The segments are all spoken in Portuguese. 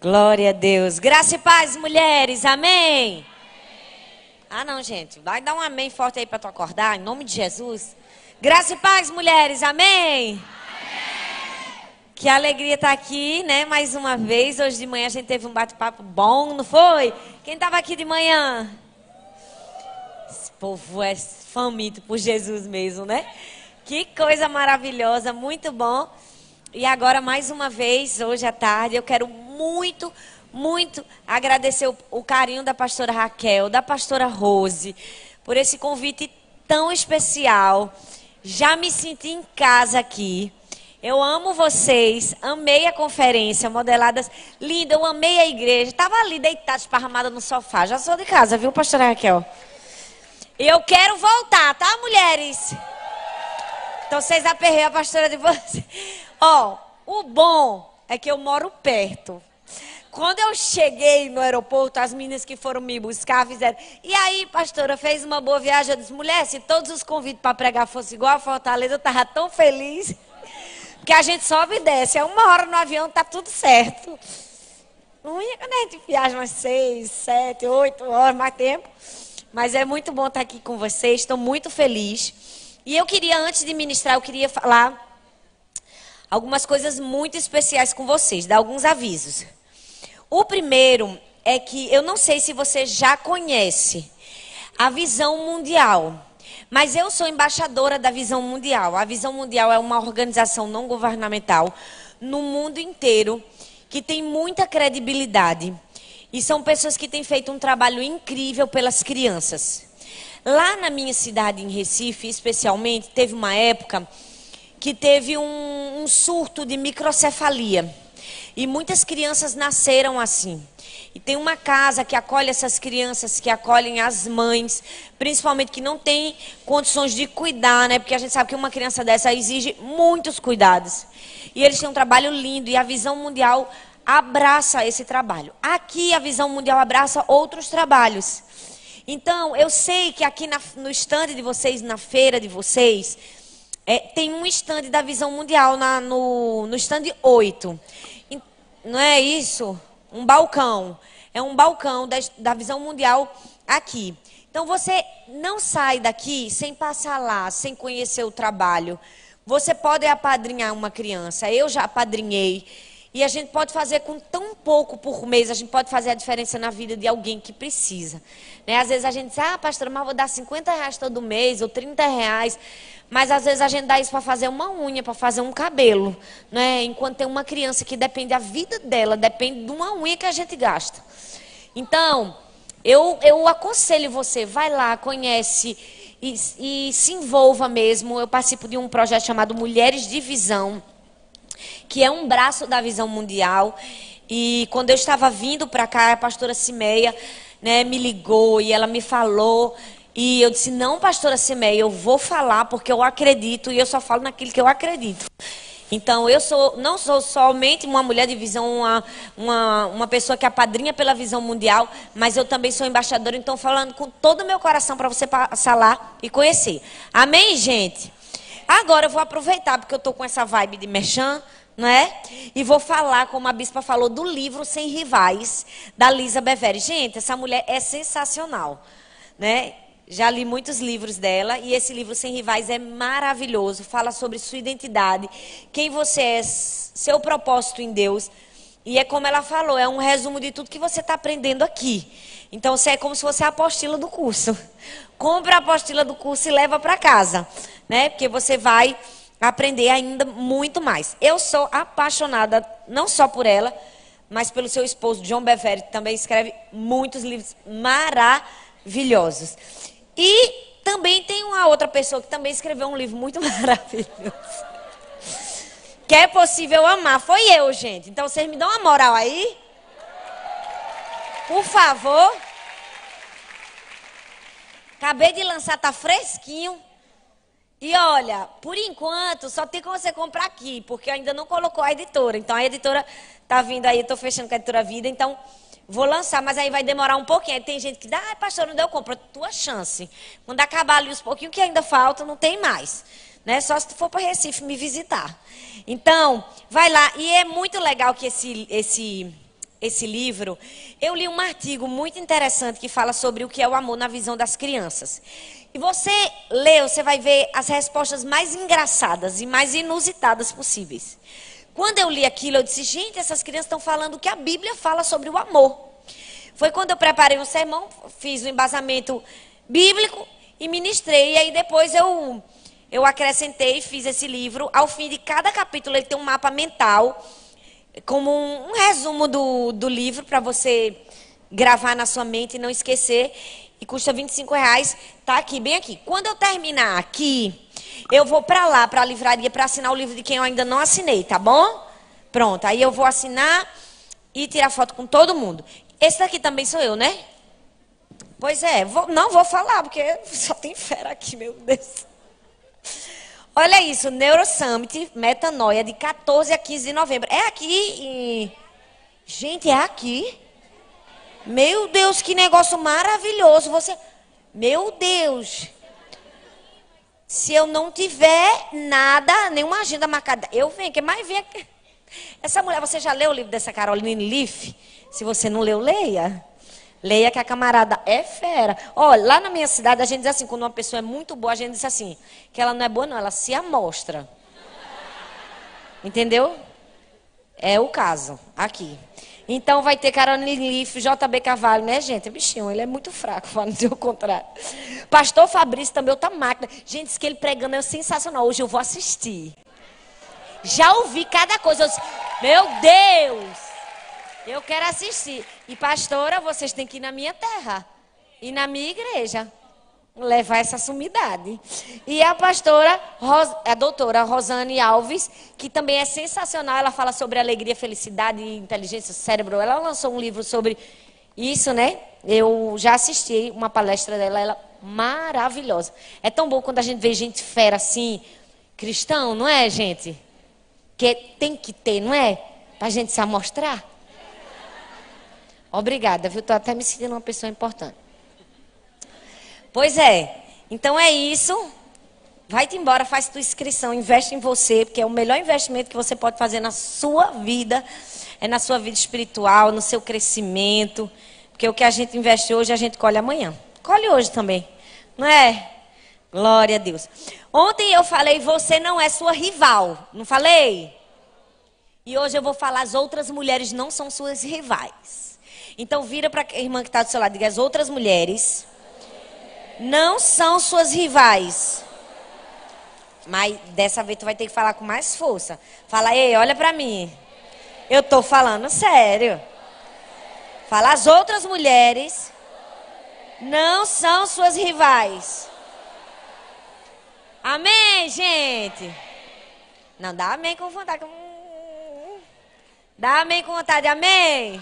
Glória a Deus. Graça e paz, mulheres. Amém. Ah, não, gente. Vai dar um amém forte aí para tu acordar, em nome de Jesus. Graça e paz, mulheres. Amém. Que alegria estar aqui, né? Mais uma vez. Hoje de manhã a gente teve um bate-papo bom, não foi? Quem estava aqui de manhã? Esse povo é faminto por Jesus mesmo, né? Que coisa maravilhosa, muito bom. E agora, mais uma vez, hoje à tarde, eu quero muito, muito agradecer o, o carinho da pastora Raquel, da pastora Rose, por esse convite tão especial. Já me senti em casa aqui. Eu amo vocês, amei a conferência, modeladas linda, eu amei a igreja. Estava ali deitada, esparramada no sofá. Já sou de casa, viu, pastora Raquel? Eu quero voltar, tá, mulheres? Então vocês aperrei a pastora de vocês. Ó, o bom é que eu moro perto. Quando eu cheguei no aeroporto, as meninas que foram me buscar fizeram. E aí, pastora, fez uma boa viagem? Eu disse, mulher, se todos os convites para pregar fossem igual a Fortaleza, eu estava tão feliz. Porque a gente sobe e desce. É uma hora no avião, tá tudo certo. Quando a gente viaja umas seis, sete, oito horas, mais tempo. Mas é muito bom estar aqui com vocês. Estou muito feliz. E eu queria, antes de ministrar, eu queria falar algumas coisas muito especiais com vocês, dar alguns avisos. O primeiro é que eu não sei se você já conhece a Visão Mundial, mas eu sou embaixadora da Visão Mundial. A Visão Mundial é uma organização não governamental no mundo inteiro que tem muita credibilidade. E são pessoas que têm feito um trabalho incrível pelas crianças. Lá na minha cidade, em Recife, especialmente, teve uma época que teve um, um surto de microcefalia. E muitas crianças nasceram assim. E tem uma casa que acolhe essas crianças, que acolhem as mães, principalmente que não tem condições de cuidar, né? Porque a gente sabe que uma criança dessa exige muitos cuidados. E eles têm um trabalho lindo e a visão mundial abraça esse trabalho. Aqui a visão mundial abraça outros trabalhos. Então, eu sei que aqui na, no estande de vocês, na feira de vocês, é, tem um estande da visão mundial na, no, no estande 8 não é isso? Um balcão. É um balcão da, da visão mundial aqui. Então você não sai daqui sem passar lá, sem conhecer o trabalho. Você pode apadrinhar uma criança. Eu já apadrinhei. E a gente pode fazer com tão pouco por mês, a gente pode fazer a diferença na vida de alguém que precisa. Né? Às vezes a gente diz, ah, pastor, mas vou dar 50 reais todo mês, ou 30 reais. Mas às vezes a gente dá isso para fazer uma unha, para fazer um cabelo. Né? Enquanto tem uma criança que depende da vida dela, depende de uma unha que a gente gasta. Então, eu, eu aconselho você, vai lá, conhece e, e se envolva mesmo. Eu participo de um projeto chamado Mulheres de Visão que é um braço da visão mundial. E quando eu estava vindo para cá, a pastora Cimeia né, me ligou e ela me falou. E eu disse: Não, pastora Cimeia, eu vou falar porque eu acredito e eu só falo naquilo que eu acredito. Então, eu sou, não sou somente uma mulher de visão, uma, uma, uma pessoa que é padrinha pela visão mundial, mas eu também sou embaixadora, então falando com todo o meu coração para você passar lá e conhecer. Amém, gente? Agora eu vou aproveitar, porque eu estou com essa vibe de merchan, né? E vou falar, como a bispa falou, do livro Sem Rivais, da Lisa Beveri. Gente, essa mulher é sensacional, né? Já li muitos livros dela e esse livro Sem Rivais é maravilhoso. Fala sobre sua identidade, quem você é, seu propósito em Deus. E é como ela falou, é um resumo de tudo que você está aprendendo aqui. Então, você é como se fosse a apostila do curso. Compra a apostila do curso e leva para casa, né? Porque você vai aprender ainda muito mais. Eu sou apaixonada não só por ela, mas pelo seu esposo, John Bevere, que também escreve muitos livros maravilhosos. E também tem uma outra pessoa que também escreveu um livro muito maravilhoso. Que é possível amar. Foi eu, gente. Então vocês me dão uma moral aí? Por favor. Acabei de lançar, tá fresquinho. E olha, por enquanto, só tem como você comprar aqui, porque ainda não colocou a editora. Então a editora tá vindo aí, eu tô fechando com a editora Vida, então vou lançar, mas aí vai demorar um pouquinho. Aí tem gente que dá, ah, pastor, não deu compra, tua chance. Quando acabar ali os pouquinhos que ainda falta, não tem mais. Né? Só se tu for para Recife me visitar. Então, vai lá. E é muito legal que esse, esse esse livro, eu li um artigo muito interessante que fala sobre o que é o amor na visão das crianças. E você lê, você vai ver as respostas mais engraçadas e mais inusitadas possíveis. Quando eu li aquilo, eu disse, gente, essas crianças estão falando o que a Bíblia fala sobre o amor. Foi quando eu preparei um sermão, fiz um embasamento bíblico e ministrei. E aí depois eu, eu acrescentei e fiz esse livro. Ao fim de cada capítulo, ele tem um mapa mental, como um, um resumo do, do livro, para você gravar na sua mente e não esquecer. E custa 25 reais. Tá aqui, bem aqui. Quando eu terminar aqui, eu vou para lá, para a livraria, para assinar o livro de quem eu ainda não assinei, tá bom? Pronto. Aí eu vou assinar e tirar foto com todo mundo. Esse daqui também sou eu, né? Pois é, vou, não vou falar, porque só tem fera aqui, meu Deus. Olha isso, Neurosummit, Metanoia, de 14 a 15 de novembro. É aqui em... Gente, é aqui. Meu Deus, que negócio maravilhoso. Você... Meu Deus. Se eu não tiver nada, nenhuma agenda marcada, eu venho, que mais vem. Essa mulher, você já leu o livro dessa Caroline Leaf? Se você não leu, leia. Leia que a camarada é fera. Olha, lá na minha cidade a gente diz assim, quando uma pessoa é muito boa, a gente diz assim, que ela não é boa não, ela se amostra. Entendeu? É o caso, aqui. Então vai ter Caroline Leaf, JB Carvalho, né, gente? Bichinho, ele é muito fraco, para não o contrário. Pastor Fabrício também, outra máquina. Gente, diz que ele pregando é sensacional. Hoje eu vou assistir. Já ouvi cada coisa. Meu Deus! Eu quero assistir. E pastora, vocês têm que ir na minha terra. E na minha igreja. Levar essa sumidade. E a pastora, a doutora Rosane Alves, que também é sensacional. Ela fala sobre alegria, felicidade inteligência cérebro. Ela lançou um livro sobre isso, né? Eu já assisti uma palestra dela, ela maravilhosa. É tão bom quando a gente vê gente fera assim, cristão, não é, gente? Que tem que ter, não é? Pra gente se amostrar. Obrigada, viu? Estou até me sentindo uma pessoa importante. Pois é. Então é isso. Vai-te embora, faz tua inscrição, investe em você, porque é o melhor investimento que você pode fazer na sua vida, é na sua vida espiritual, no seu crescimento. Porque o que a gente investe hoje, a gente colhe amanhã. Colhe hoje também, não é? Glória a Deus. Ontem eu falei, você não é sua rival, não falei? E hoje eu vou falar, as outras mulheres não são suas rivais. Então vira para a irmã que está do seu lado e diga: as outras mulheres não são suas rivais. Mas dessa vez tu vai ter que falar com mais força. Fala, ei, olha para mim. Eu tô falando sério. Fala, as outras mulheres não são suas rivais. Amém, gente? Não, dá amém com vontade. Dá amém com vontade, amém?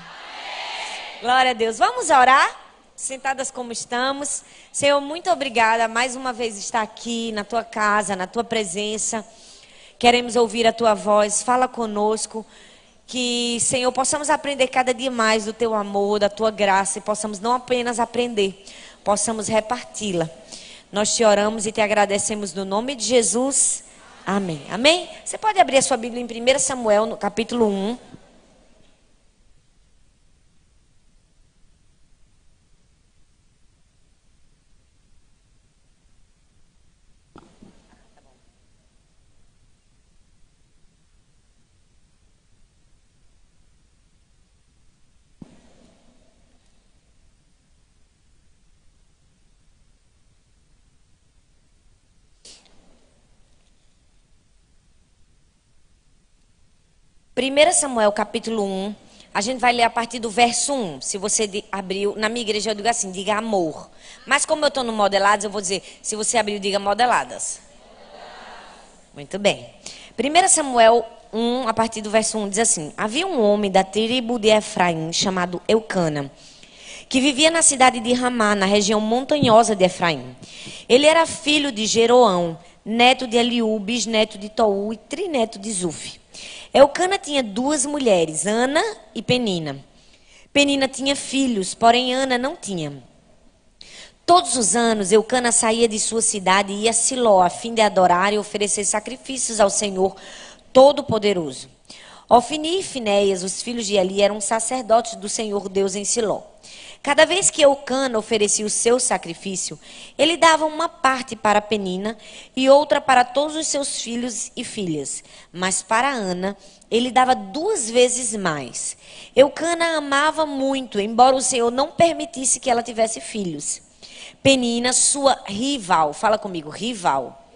Glória a Deus. Vamos orar? Sentadas como estamos. Senhor, muito obrigada mais uma vez estar aqui na tua casa, na tua presença. Queremos ouvir a tua voz. Fala conosco. Que, Senhor, possamos aprender cada dia mais do teu amor, da tua graça e possamos não apenas aprender, possamos reparti-la. Nós te oramos e te agradecemos no nome de Jesus. Amém. Amém? Você pode abrir a sua Bíblia em 1 Samuel, no capítulo 1. Primeira Samuel capítulo 1, a gente vai ler a partir do verso 1. Se você abriu, na minha igreja eu digo assim, diga amor. Mas como eu estou no modelados, eu vou dizer, se você abriu, diga modeladas. Muito bem. 1 Samuel 1, a partir do verso 1, diz assim: Havia um homem da tribo de Efraim chamado Eucana, que vivia na cidade de Ramá, na região montanhosa de Efraim. Ele era filho de Jeroão, neto de Eliú, bisneto de Tou e trineto de Zuf. Eucana tinha duas mulheres, Ana e Penina. Penina tinha filhos, porém Ana não tinha. Todos os anos, Eucana saía de sua cidade e ia a Siló, a fim de adorar e oferecer sacrifícios ao Senhor Todo-Poderoso. Ofni e Finéias, os filhos de Eli, eram sacerdotes do Senhor Deus em Siló. Cada vez que Eucana oferecia o seu sacrifício, ele dava uma parte para Penina e outra para todos os seus filhos e filhas. Mas para Ana, ele dava duas vezes mais. Eucana amava muito, embora o Senhor não permitisse que ela tivesse filhos. Penina, sua rival, fala comigo, rival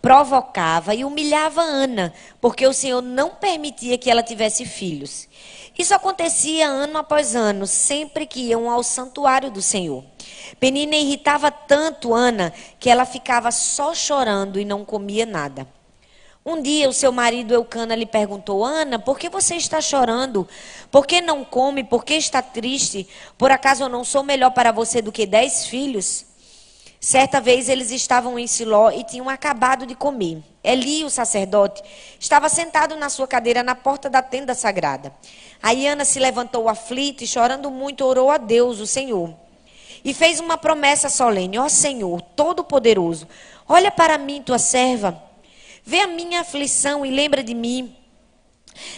provocava e humilhava Ana, porque o Senhor não permitia que ela tivesse filhos. Isso acontecia ano após ano, sempre que iam ao santuário do Senhor. Penina irritava tanto Ana que ela ficava só chorando e não comia nada. Um dia o seu marido Eucana lhe perguntou: Ana, por que você está chorando? Por que não come? Por que está triste? Por acaso eu não sou melhor para você do que dez filhos? Certa vez eles estavam em Siló e tinham acabado de comer. Eli, o sacerdote, estava sentado na sua cadeira na porta da tenda sagrada. Aí Ana se levantou aflita e, chorando muito, orou a Deus, o Senhor. E fez uma promessa solene: Ó Senhor, Todo-Poderoso, olha para mim, tua serva. Vê a minha aflição e lembra de mim.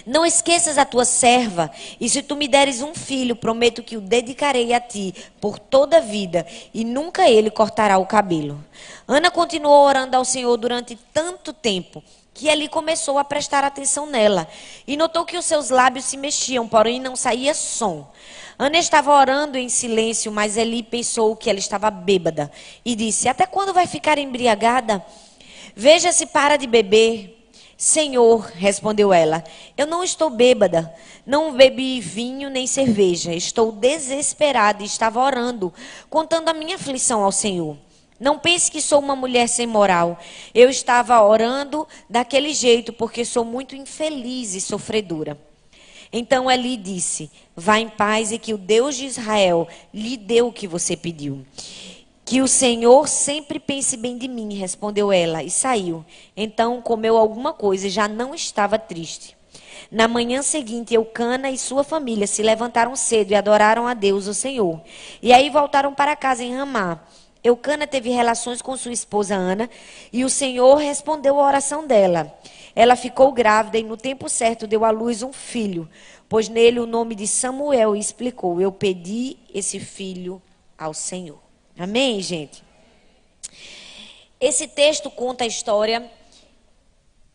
Não esqueças a tua serva, e se tu me deres um filho, prometo que o dedicarei a ti por toda a vida, e nunca ele cortará o cabelo. Ana continuou orando ao Senhor durante tanto tempo que ele começou a prestar atenção nela e notou que os seus lábios se mexiam, porém não saía som. Ana estava orando em silêncio, mas Eli pensou que ela estava bêbada e disse: Até quando vai ficar embriagada? Veja se para de beber. Senhor, respondeu ela, eu não estou bêbada, não bebi vinho nem cerveja, estou desesperada e estava orando, contando a minha aflição ao Senhor. Não pense que sou uma mulher sem moral. Eu estava orando daquele jeito porque sou muito infeliz e sofredora. Então Eli disse: Vá em paz e que o Deus de Israel lhe dê o que você pediu. Que o Senhor sempre pense bem de mim, respondeu ela, e saiu. Então comeu alguma coisa e já não estava triste. Na manhã seguinte, Eucana e sua família se levantaram cedo e adoraram a Deus, o Senhor. E aí voltaram para casa em Ramá. Eucana teve relações com sua esposa Ana e o Senhor respondeu a oração dela. Ela ficou grávida e no tempo certo deu à luz um filho, pois nele o nome de Samuel explicou: Eu pedi esse filho ao Senhor. Amém, gente? Esse texto conta a história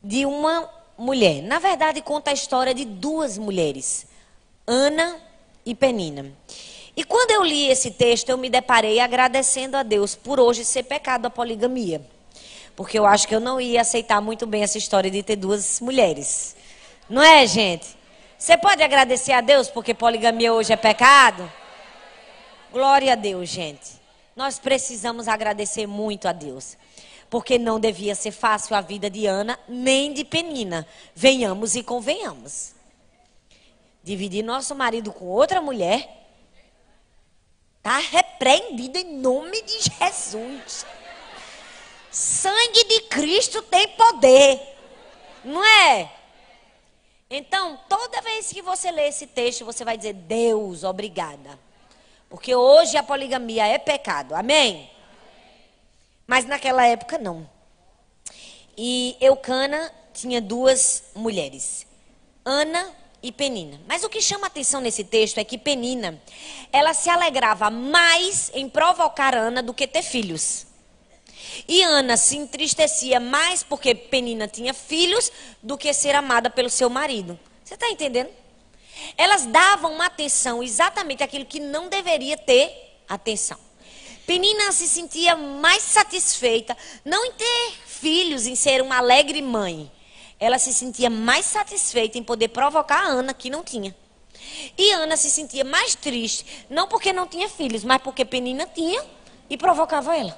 de uma mulher. Na verdade, conta a história de duas mulheres, Ana e Penina. E quando eu li esse texto, eu me deparei agradecendo a Deus por hoje ser pecado a poligamia. Porque eu acho que eu não ia aceitar muito bem essa história de ter duas mulheres. Não é, gente? Você pode agradecer a Deus porque poligamia hoje é pecado? Glória a Deus, gente. Nós precisamos agradecer muito a Deus. Porque não devia ser fácil a vida de Ana, nem de Penina. Venhamos e convenhamos. Dividir nosso marido com outra mulher está repreendido em nome de Jesus. Sangue de Cristo tem poder. Não é? Então, toda vez que você lê esse texto, você vai dizer: Deus, obrigada. Porque hoje a poligamia é pecado. Amém? Mas naquela época não. E Eucana tinha duas mulheres, Ana e Penina. Mas o que chama atenção nesse texto é que Penina, ela se alegrava mais em provocar Ana do que ter filhos. E Ana se entristecia mais porque Penina tinha filhos do que ser amada pelo seu marido. Você está entendendo? Elas davam uma atenção exatamente àquilo que não deveria ter atenção. Penina se sentia mais satisfeita, não em ter filhos, em ser uma alegre mãe. Ela se sentia mais satisfeita em poder provocar a Ana, que não tinha. E Ana se sentia mais triste, não porque não tinha filhos, mas porque Penina tinha e provocava ela.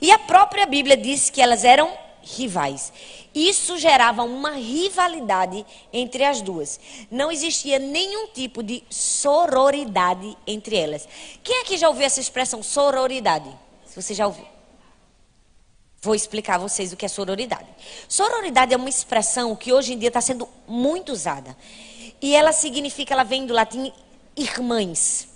E a própria Bíblia diz que elas eram rivais. Isso gerava uma rivalidade entre as duas. Não existia nenhum tipo de sororidade entre elas. Quem aqui já ouviu essa expressão sororidade? Se você já ouviu. Vou explicar a vocês o que é sororidade. Sororidade é uma expressão que hoje em dia está sendo muito usada. E ela significa, ela vem do latim irmãs.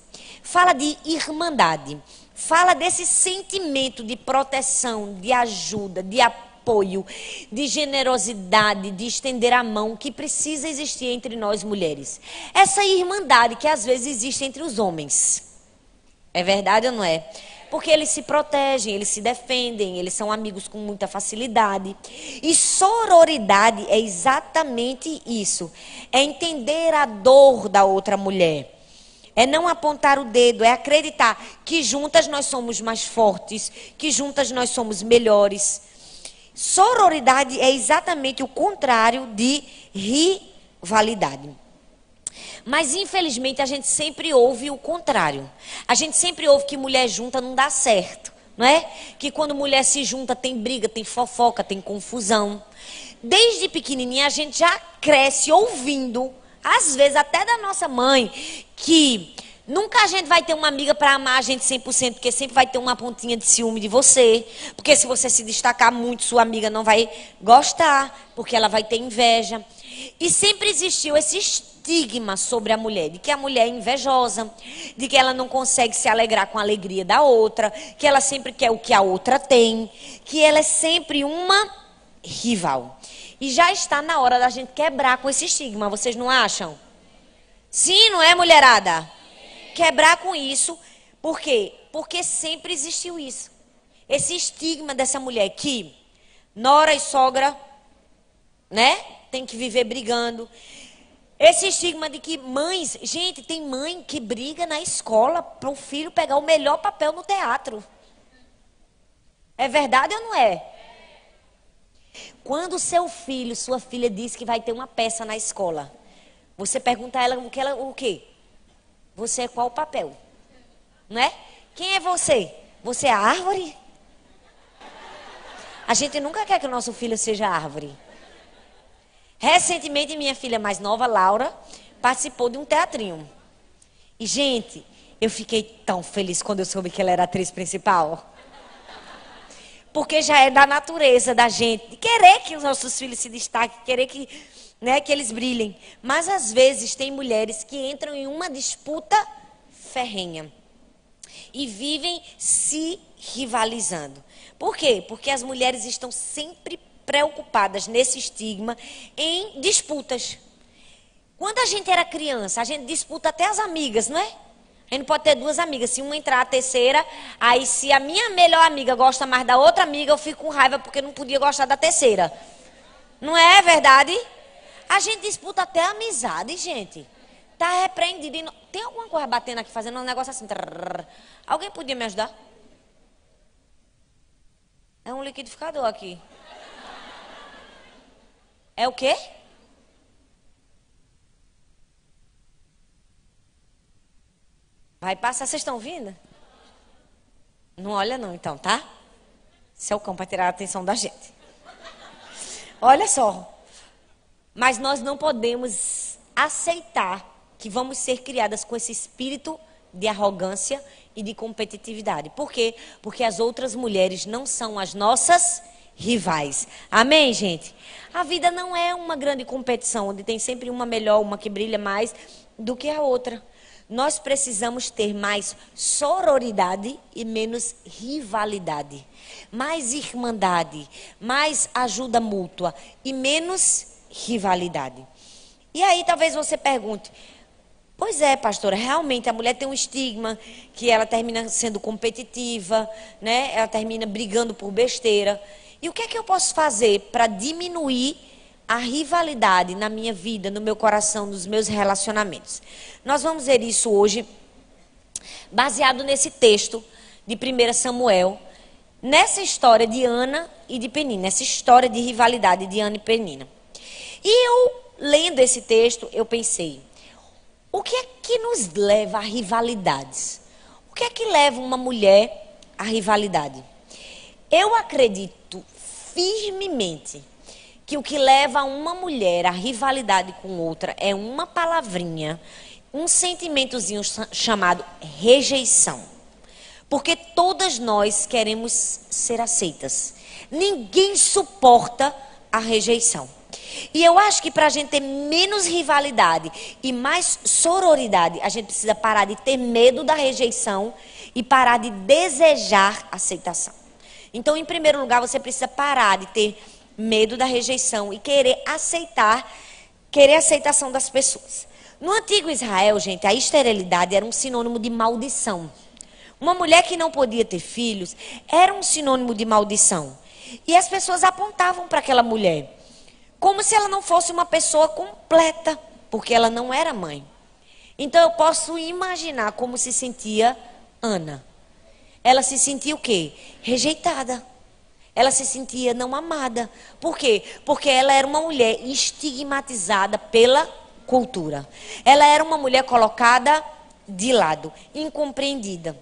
Fala de irmandade. Fala desse sentimento de proteção, de ajuda, de apoio de generosidade, de estender a mão que precisa existir entre nós mulheres. Essa irmandade que às vezes existe entre os homens. É verdade ou não é? Porque eles se protegem, eles se defendem, eles são amigos com muita facilidade. E sororidade é exatamente isso: é entender a dor da outra mulher. É não apontar o dedo, é acreditar que juntas nós somos mais fortes, que juntas nós somos melhores. Sororidade é exatamente o contrário de rivalidade. Mas infelizmente a gente sempre ouve o contrário. A gente sempre ouve que mulher junta não dá certo, não é? Que quando mulher se junta tem briga, tem fofoca, tem confusão. Desde pequenininha a gente já cresce ouvindo, às vezes até da nossa mãe, que Nunca a gente vai ter uma amiga para amar a gente 100%, porque sempre vai ter uma pontinha de ciúme de você. Porque se você se destacar muito, sua amiga não vai gostar, porque ela vai ter inveja. E sempre existiu esse estigma sobre a mulher, de que a mulher é invejosa, de que ela não consegue se alegrar com a alegria da outra, que ela sempre quer o que a outra tem, que ela é sempre uma rival. E já está na hora da gente quebrar com esse estigma, vocês não acham? Sim, não é, mulherada? Quebrar com isso, por quê? Porque sempre existiu isso. Esse estigma dessa mulher que nora e sogra, né? Tem que viver brigando. Esse estigma de que mães, gente, tem mãe que briga na escola para o filho pegar o melhor papel no teatro. É verdade ou não é? Quando seu filho, sua filha diz que vai ter uma peça na escola, você pergunta a ela o que ela, o quê? Você é qual papel? Não é? Quem é você? Você é a árvore? A gente nunca quer que o nosso filho seja árvore. Recentemente, minha filha mais nova, Laura, participou de um teatrinho. E, gente, eu fiquei tão feliz quando eu soube que ela era atriz principal. Porque já é da natureza da gente, querer que os nossos filhos se destaquem, querer que, né, que eles brilhem. Mas, às vezes, tem mulheres que entram em uma disputa ferrenha. E vivem se rivalizando. Por quê? Porque as mulheres estão sempre preocupadas nesse estigma em disputas. Quando a gente era criança, a gente disputa até as amigas, não é? A gente pode ter duas amigas. Se uma entrar a terceira, aí se a minha melhor amiga gosta mais da outra amiga, eu fico com raiva porque não podia gostar da terceira. Não é verdade? A gente disputa até a amizade, gente. Tá repreendido. Tem alguma coisa batendo aqui, fazendo um negócio assim. Alguém podia me ajudar? É um liquidificador aqui. É o quê? Vai passar, vocês estão vindo? Não olha não, então, tá? Esse é para tirar a atenção da gente. Olha só. Mas nós não podemos aceitar que vamos ser criadas com esse espírito de arrogância e de competitividade. Por quê? Porque as outras mulheres não são as nossas rivais. Amém, gente? A vida não é uma grande competição, onde tem sempre uma melhor, uma que brilha mais do que a outra. Nós precisamos ter mais sororidade e menos rivalidade. Mais irmandade, mais ajuda mútua e menos rivalidade. E aí talvez você pergunte: Pois é, pastora, realmente a mulher tem um estigma que ela termina sendo competitiva, né? Ela termina brigando por besteira. E o que é que eu posso fazer para diminuir a rivalidade na minha vida, no meu coração, nos meus relacionamentos? Nós vamos ver isso hoje, baseado nesse texto de 1 Samuel, nessa história de Ana e de Penina, essa história de rivalidade de Ana e Penina. E eu, lendo esse texto, eu pensei, o que é que nos leva a rivalidades? O que é que leva uma mulher à rivalidade? Eu acredito firmemente que o que leva uma mulher à rivalidade com outra é uma palavrinha, um sentimentozinho chamado rejeição. Porque todas nós queremos ser aceitas. Ninguém suporta a rejeição. E eu acho que para a gente ter menos rivalidade e mais sororidade, a gente precisa parar de ter medo da rejeição e parar de desejar aceitação. Então, em primeiro lugar, você precisa parar de ter medo da rejeição e querer aceitar, querer a aceitação das pessoas. No antigo Israel, gente, a esterilidade era um sinônimo de maldição. Uma mulher que não podia ter filhos era um sinônimo de maldição. E as pessoas apontavam para aquela mulher como se ela não fosse uma pessoa completa, porque ela não era mãe. Então eu posso imaginar como se sentia Ana. Ela se sentia o quê? Rejeitada. Ela se sentia não amada. Por quê? Porque ela era uma mulher estigmatizada pela cultura. Ela era uma mulher colocada de lado, incompreendida.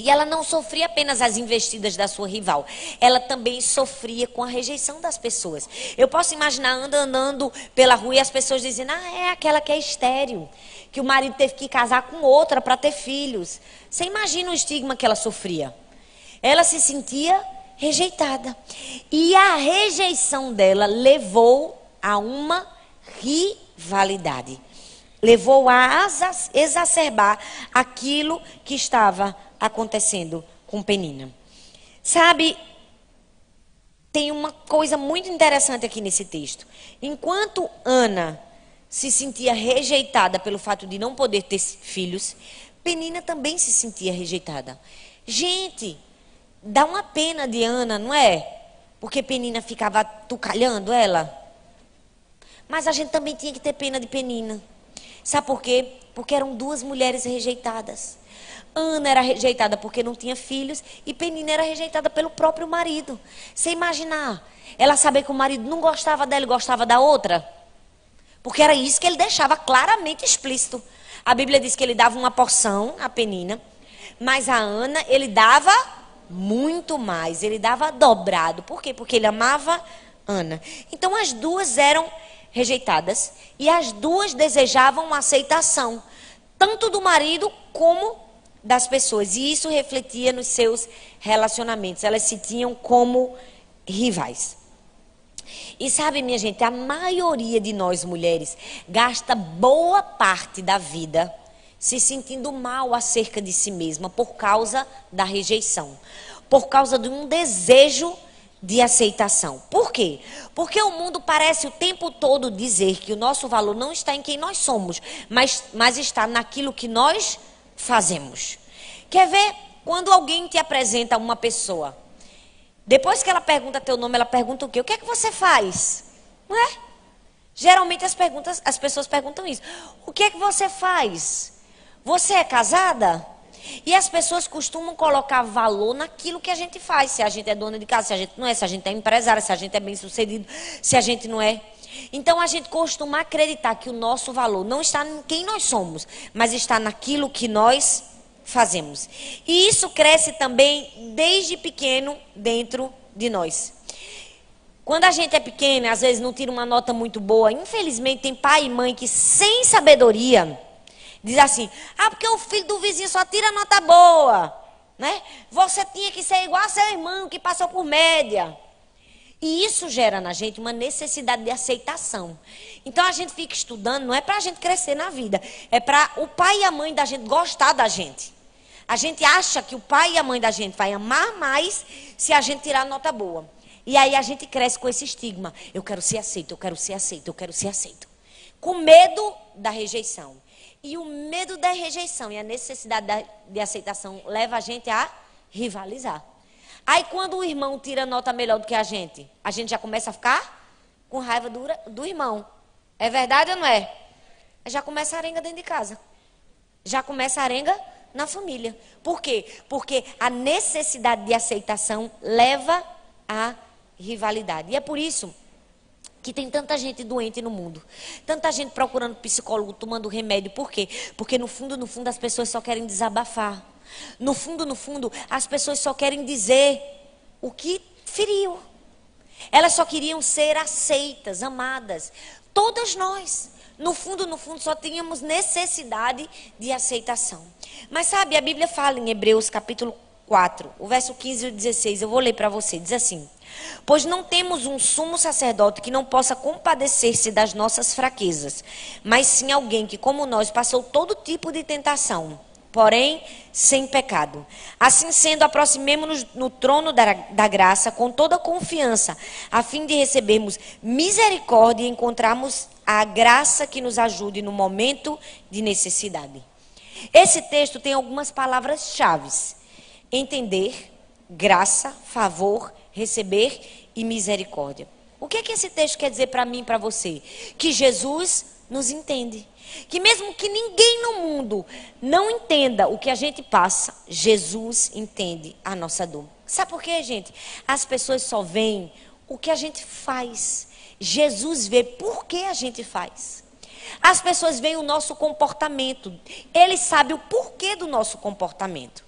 E ela não sofria apenas as investidas da sua rival, ela também sofria com a rejeição das pessoas. Eu posso imaginar andando, andando pela rua e as pessoas dizendo: Ah, é aquela que é estéreo, que o marido teve que casar com outra para ter filhos. Você imagina o estigma que ela sofria. Ela se sentia rejeitada. E a rejeição dela levou a uma rivalidade. Levou a exacerbar aquilo que estava acontecendo com Penina. Sabe, tem uma coisa muito interessante aqui nesse texto. Enquanto Ana se sentia rejeitada pelo fato de não poder ter filhos, Penina também se sentia rejeitada. Gente, dá uma pena de Ana, não é? Porque Penina ficava tucalhando ela. Mas a gente também tinha que ter pena de Penina. Sabe por quê? Porque eram duas mulheres rejeitadas. Ana era rejeitada porque não tinha filhos e Penina era rejeitada pelo próprio marido. Você imaginar, ela saber que o marido não gostava dela e gostava da outra? Porque era isso que ele deixava claramente explícito. A Bíblia diz que ele dava uma porção a Penina, mas a Ana ele dava muito mais, ele dava dobrado. Por quê? Porque ele amava Ana. Então as duas eram rejeitadas e as duas desejavam aceitação, tanto do marido como das pessoas. E isso refletia nos seus relacionamentos. Elas se tinham como rivais. E sabe, minha gente, a maioria de nós mulheres gasta boa parte da vida se sentindo mal acerca de si mesma por causa da rejeição, por causa de um desejo de aceitação. Por quê? Porque o mundo parece o tempo todo dizer que o nosso valor não está em quem nós somos, mas, mas está naquilo que nós fazemos. Quer ver quando alguém te apresenta uma pessoa? Depois que ela pergunta teu nome, ela pergunta o quê? O que é que você faz? Não é? Geralmente as, perguntas, as pessoas perguntam isso. O que é que você faz? Você é casada? E as pessoas costumam colocar valor naquilo que a gente faz. Se a gente é dona de casa, se a gente não é, se a gente é empresária, se a gente é bem sucedido, se a gente não é. Então a gente costuma acreditar que o nosso valor não está em quem nós somos, mas está naquilo que nós fazemos. E isso cresce também desde pequeno dentro de nós. Quando a gente é pequeno, às vezes não tira uma nota muito boa, infelizmente tem pai e mãe que sem sabedoria diz assim: "Ah, porque o filho do vizinho só tira nota boa", né? Você tinha que ser igual a seu irmão que passou por média. E isso gera na gente uma necessidade de aceitação. Então a gente fica estudando, não é para a gente crescer na vida, é para o pai e a mãe da gente gostar da gente. A gente acha que o pai e a mãe da gente vai amar mais se a gente tirar nota boa. E aí a gente cresce com esse estigma. Eu quero ser aceito, eu quero ser aceito, eu quero ser aceito. Com medo da rejeição. E o medo da rejeição e a necessidade de aceitação leva a gente a rivalizar. Aí quando o irmão tira nota melhor do que a gente, a gente já começa a ficar com raiva do, do irmão. É verdade ou não é? Já começa a arenga dentro de casa. Já começa a arenga na família. Por quê? Porque a necessidade de aceitação leva à rivalidade. E é por isso que tem tanta gente doente no mundo. Tanta gente procurando psicólogo, tomando remédio. Por quê? Porque no fundo, no fundo, as pessoas só querem desabafar. No fundo, no fundo, as pessoas só querem dizer o que feriu. Elas só queriam ser aceitas, amadas. Todas nós. No fundo, no fundo, só tínhamos necessidade de aceitação. Mas sabe, a Bíblia fala em Hebreus capítulo 4, o verso 15 e 16, eu vou ler para você, diz assim: Pois não temos um sumo sacerdote que não possa compadecer-se das nossas fraquezas, mas sim alguém que, como nós, passou todo tipo de tentação porém sem pecado. Assim sendo, aproximemo-nos no trono da, da, graça com toda confiança, a fim de recebermos misericórdia e encontrarmos a graça que nos ajude no momento de necessidade. Esse texto tem algumas palavras-chave: entender, graça, favor, receber e misericórdia. O que é que esse texto quer dizer para mim e para você? Que Jesus nos entende. Que mesmo que ninguém no mundo não entenda o que a gente passa, Jesus entende a nossa dor. Sabe por quê, gente? As pessoas só veem o que a gente faz. Jesus vê por que a gente faz. As pessoas veem o nosso comportamento. Ele sabe o porquê do nosso comportamento.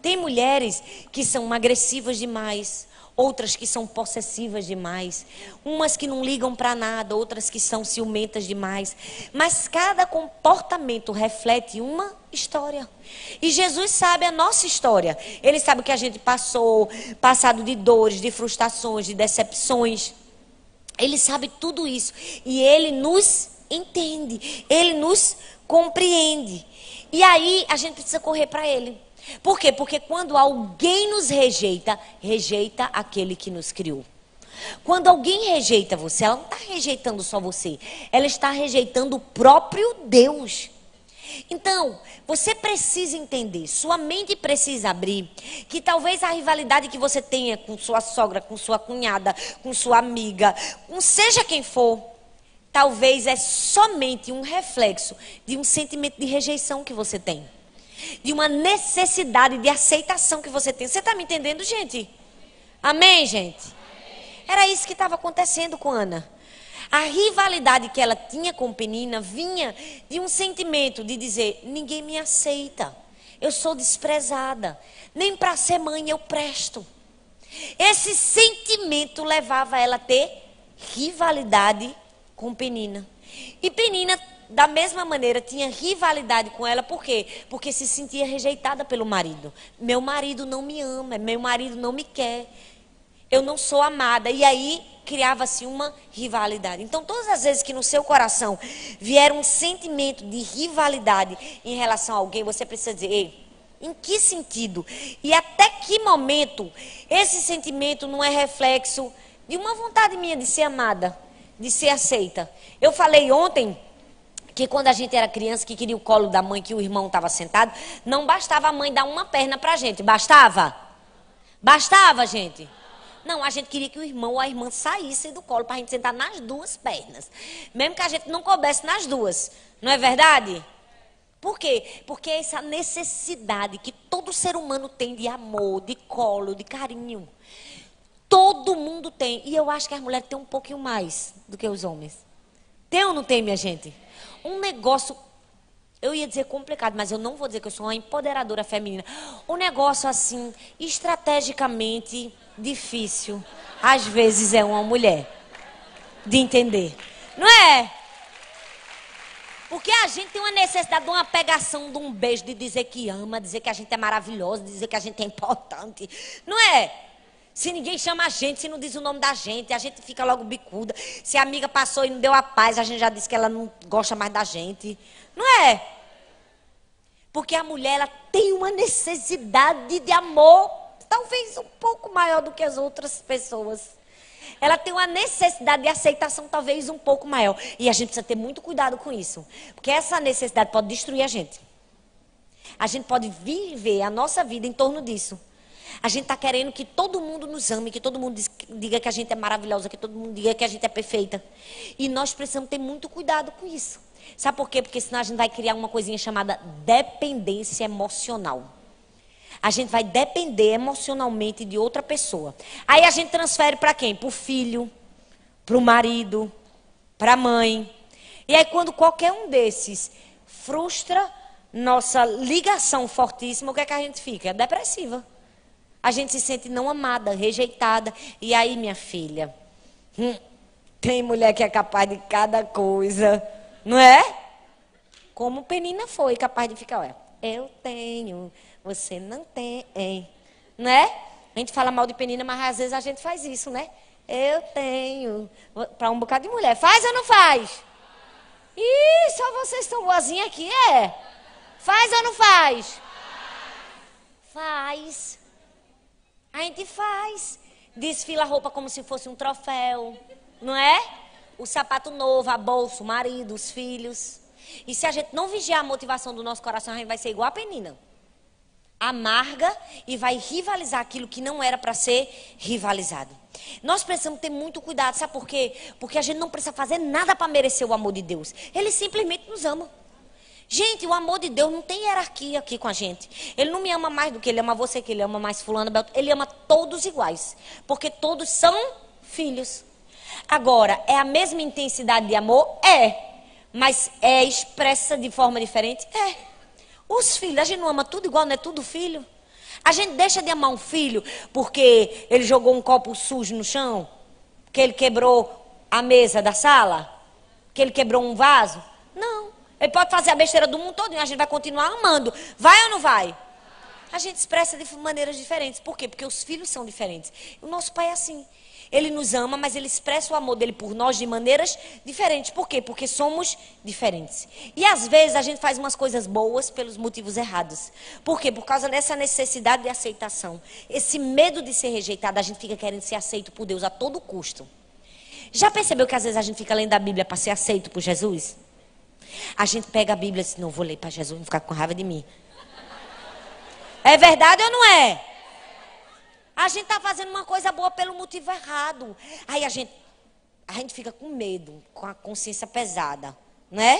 Tem mulheres que são agressivas demais, outras que são possessivas demais, umas que não ligam para nada, outras que são ciumentas demais. Mas cada comportamento reflete uma história. E Jesus sabe a nossa história. Ele sabe o que a gente passou, passado de dores, de frustrações, de decepções. Ele sabe tudo isso e ele nos entende, ele nos compreende. E aí a gente precisa correr para ele. Por quê? Porque quando alguém nos rejeita, rejeita aquele que nos criou. Quando alguém rejeita você, ela não está rejeitando só você, ela está rejeitando o próprio Deus. Então, você precisa entender, sua mente precisa abrir, que talvez a rivalidade que você tenha com sua sogra, com sua cunhada, com sua amiga, com seja quem for, talvez é somente um reflexo de um sentimento de rejeição que você tem de uma necessidade de aceitação que você tem. Você está me entendendo, gente? Amém, gente? Era isso que estava acontecendo com Ana. A rivalidade que ela tinha com Penina vinha de um sentimento de dizer: ninguém me aceita, eu sou desprezada, nem para ser mãe eu presto. Esse sentimento levava ela a ter rivalidade com Penina. E Penina da mesma maneira, tinha rivalidade com ela, por quê? Porque se sentia rejeitada pelo marido. Meu marido não me ama, meu marido não me quer, eu não sou amada. E aí criava-se uma rivalidade. Então, todas as vezes que no seu coração vier um sentimento de rivalidade em relação a alguém, você precisa dizer: Ei, em que sentido? E até que momento esse sentimento não é reflexo de uma vontade minha de ser amada, de ser aceita? Eu falei ontem que quando a gente era criança, que queria o colo da mãe, que o irmão estava sentado, não bastava a mãe dar uma perna para a gente. Bastava? Bastava, gente? Não, a gente queria que o irmão ou a irmã saísse do colo para a gente sentar nas duas pernas. Mesmo que a gente não coubesse nas duas. Não é verdade? Por quê? Porque é essa necessidade que todo ser humano tem de amor, de colo, de carinho. Todo mundo tem. E eu acho que as mulheres têm um pouquinho mais do que os homens. Tem ou não tem, minha gente? Um negócio, eu ia dizer complicado, mas eu não vou dizer que eu sou uma empoderadora feminina. Um negócio assim, estrategicamente difícil, às vezes é uma mulher de entender. Não é? Porque a gente tem uma necessidade de uma pegação, de um beijo, de dizer que ama, dizer que a gente é maravilhosa, dizer que a gente é importante. Não é? Se ninguém chama a gente, se não diz o nome da gente, a gente fica logo bicuda. Se a amiga passou e não deu a paz, a gente já disse que ela não gosta mais da gente. Não é? Porque a mulher ela tem uma necessidade de amor, talvez um pouco maior do que as outras pessoas. Ela tem uma necessidade de aceitação talvez um pouco maior. E a gente precisa ter muito cuidado com isso. Porque essa necessidade pode destruir a gente. A gente pode viver a nossa vida em torno disso. A gente está querendo que todo mundo nos ame, que todo mundo diga que a gente é maravilhosa, que todo mundo diga que a gente é perfeita. E nós precisamos ter muito cuidado com isso. Sabe por quê? Porque senão a gente vai criar uma coisinha chamada dependência emocional. A gente vai depender emocionalmente de outra pessoa. Aí a gente transfere para quem? Para o filho, para o marido, para a mãe. E aí quando qualquer um desses frustra nossa ligação fortíssima, o que é que a gente fica? Depressiva. A gente se sente não amada, rejeitada. E aí, minha filha, hum, tem mulher que é capaz de cada coisa, não é? Como Penina foi capaz de ficar, olha, eu tenho, você não tem, não é? A gente fala mal de Penina, mas às vezes a gente faz isso, né? Eu tenho, para um bocado de mulher. Faz ou não faz? Ih, só vocês estão boazinhas aqui, é? Faz ou não faz? Faz. A gente faz. Desfila a roupa como se fosse um troféu. Não é? O sapato novo, a bolsa, o marido, os filhos. E se a gente não vigiar a motivação do nosso coração, a gente vai ser igual a penina. Amarga e vai rivalizar aquilo que não era para ser rivalizado. Nós precisamos ter muito cuidado, sabe por quê? Porque a gente não precisa fazer nada para merecer o amor de Deus. Ele simplesmente nos ama. Gente, o amor de Deus não tem hierarquia aqui com a gente. Ele não me ama mais do que ele ama você, que ele ama mais fulano, ele ama todos iguais, porque todos são filhos. Agora, é a mesma intensidade de amor? É. Mas é expressa de forma diferente? É. Os filhos, a gente não ama tudo igual, não é tudo filho? A gente deixa de amar um filho porque ele jogou um copo sujo no chão? Que ele quebrou a mesa da sala? Que ele quebrou um vaso? Ele pode fazer a besteira do mundo todo e a gente vai continuar amando. Vai ou não vai? A gente expressa de maneiras diferentes. Por quê? Porque os filhos são diferentes. O nosso pai é assim. Ele nos ama, mas ele expressa o amor dele por nós de maneiras diferentes. Por quê? Porque somos diferentes. E às vezes a gente faz umas coisas boas pelos motivos errados. Por quê? Por causa dessa necessidade de aceitação. Esse medo de ser rejeitado, a gente fica querendo ser aceito por Deus a todo custo. Já percebeu que às vezes a gente fica lendo a Bíblia para ser aceito por Jesus? A gente pega a Bíblia e diz, não, vou ler para Jesus, não ficar com raiva de mim. É verdade ou não é? A gente está fazendo uma coisa boa pelo motivo errado. Aí a gente, a gente fica com medo, com a consciência pesada, né?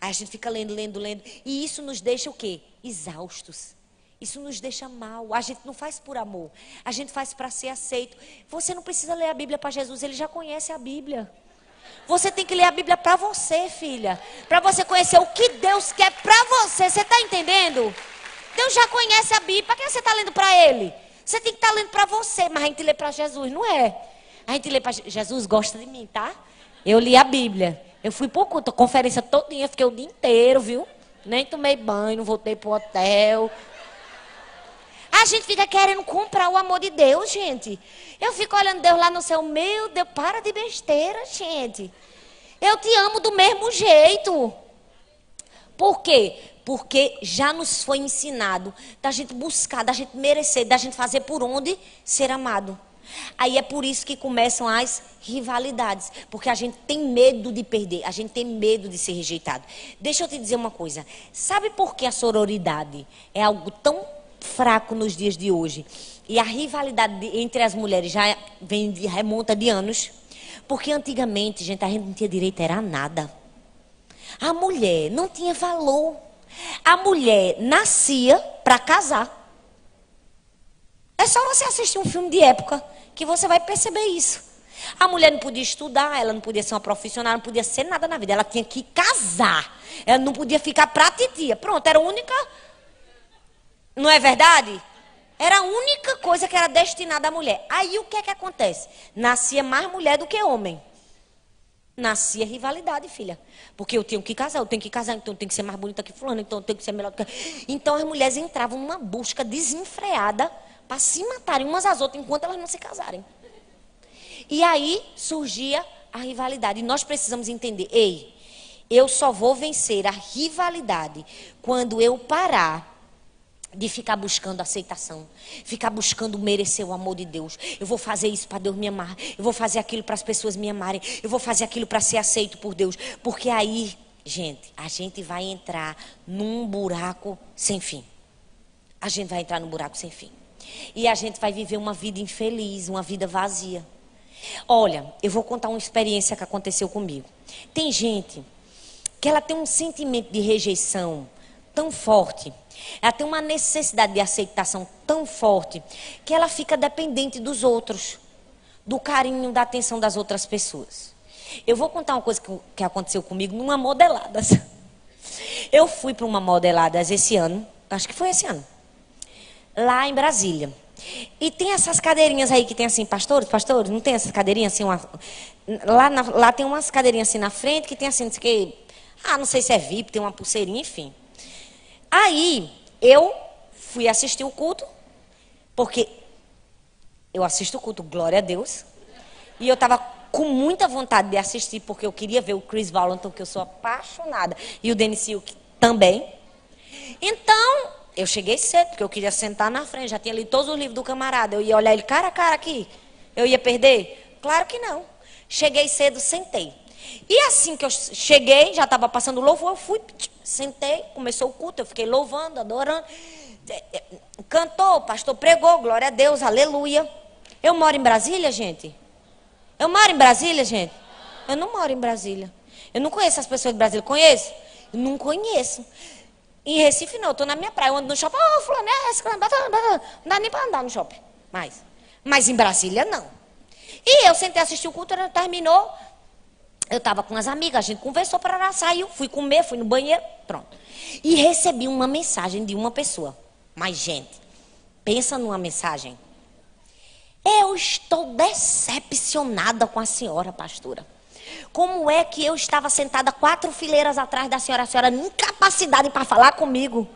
Aí a gente fica lendo, lendo, lendo. E isso nos deixa o quê? Exaustos. Isso nos deixa mal. A gente não faz por amor. A gente faz para ser aceito. Você não precisa ler a Bíblia para Jesus, ele já conhece a Bíblia. Você tem que ler a Bíblia para você, filha. Para você conhecer o que Deus quer para você. Você está entendendo? Deus já conhece a Bíblia. Para que você está lendo para ele? Você tem que estar tá lendo para você, mas a gente lê para Jesus, não é? A gente lê para Jesus gosta de mim, tá? Eu li a Bíblia. Eu fui por conta, conferência todinha, fiquei o dia inteiro, viu? Nem tomei banho, não voltei pro hotel. A gente fica querendo comprar o amor de Deus, gente. Eu fico olhando Deus lá no céu, meu Deus, para de besteira, gente. Eu te amo do mesmo jeito. Por quê? Porque já nos foi ensinado da gente buscar, da gente merecer, da gente fazer por onde ser amado. Aí é por isso que começam as rivalidades, porque a gente tem medo de perder, a gente tem medo de ser rejeitado. Deixa eu te dizer uma coisa. Sabe por que a sororidade é algo tão fraco nos dias de hoje? E a rivalidade entre as mulheres já vem de, remonta de anos? Porque antigamente, gente, a gente não tinha direito a nada. A mulher não tinha valor. A mulher nascia para casar. É só você assistir um filme de época que você vai perceber isso. A mulher não podia estudar, ela não podia ser uma profissional, não podia ser nada na vida. Ela tinha que casar. Ela não podia ficar pra titia. Pronto, era a única. Não é verdade? Era a única coisa que era destinada à mulher. Aí o que é que acontece? Nascia mais mulher do que homem nascia rivalidade, filha. Porque eu tenho que casar, eu tenho que casar, então eu tenho que ser mais bonita que fulano, então eu tenho que ser melhor que... Então as mulheres entravam numa busca desenfreada para se matarem umas às outras enquanto elas não se casarem. E aí surgia a rivalidade. E nós precisamos entender, ei, eu só vou vencer a rivalidade quando eu parar de ficar buscando aceitação, ficar buscando merecer o amor de Deus. Eu vou fazer isso para Deus me amar, eu vou fazer aquilo para as pessoas me amarem, eu vou fazer aquilo para ser aceito por Deus, porque aí, gente, a gente vai entrar num buraco sem fim. A gente vai entrar num buraco sem fim. E a gente vai viver uma vida infeliz, uma vida vazia. Olha, eu vou contar uma experiência que aconteceu comigo. Tem gente que ela tem um sentimento de rejeição tão forte ela tem uma necessidade de aceitação tão forte que ela fica dependente dos outros, do carinho, da atenção das outras pessoas. Eu vou contar uma coisa que, que aconteceu comigo numa modelada. Eu fui para uma modelada esse ano, acho que foi esse ano, lá em Brasília. E tem essas cadeirinhas aí que tem assim, pastores, pastores, não tem essas cadeirinhas assim, uma, lá, na, lá tem umas cadeirinhas assim na frente que tem assim, não sei que, ah, não sei se é VIP, tem uma pulseirinha, enfim. Aí eu fui assistir o culto, porque eu assisto o culto, glória a Deus. E eu estava com muita vontade de assistir, porque eu queria ver o Chris Valentin, que eu sou apaixonada, e o Dennis Silk também. Então, eu cheguei cedo, porque eu queria sentar na frente, já tinha lido todos os livros do camarada. Eu ia olhar ele cara a cara aqui. Eu ia perder? Claro que não. Cheguei cedo, sentei. E assim que eu cheguei, já estava passando louvor, eu fui, sentei, começou o culto, eu fiquei louvando, adorando. É, é, cantou, o pastor pregou, glória a Deus, aleluia. Eu moro em Brasília, gente? Eu moro em Brasília, gente? Eu não moro em Brasília. Eu não conheço as pessoas de Brasília. Conheço? Eu não conheço. Em Recife não, eu tô na minha praia, eu ando no shopping, oh, fulano, é não dá nem para andar no shopping, mais. Mas em Brasília, não. E eu sentei assistir o culto, terminou, eu estava com as amigas, a gente conversou, para saiu, fui comer, fui no banheiro, pronto. E recebi uma mensagem de uma pessoa. Mas, gente, pensa numa mensagem. Eu estou decepcionada com a senhora, pastora. Como é que eu estava sentada quatro fileiras atrás da senhora, a senhora incapacidade para falar comigo?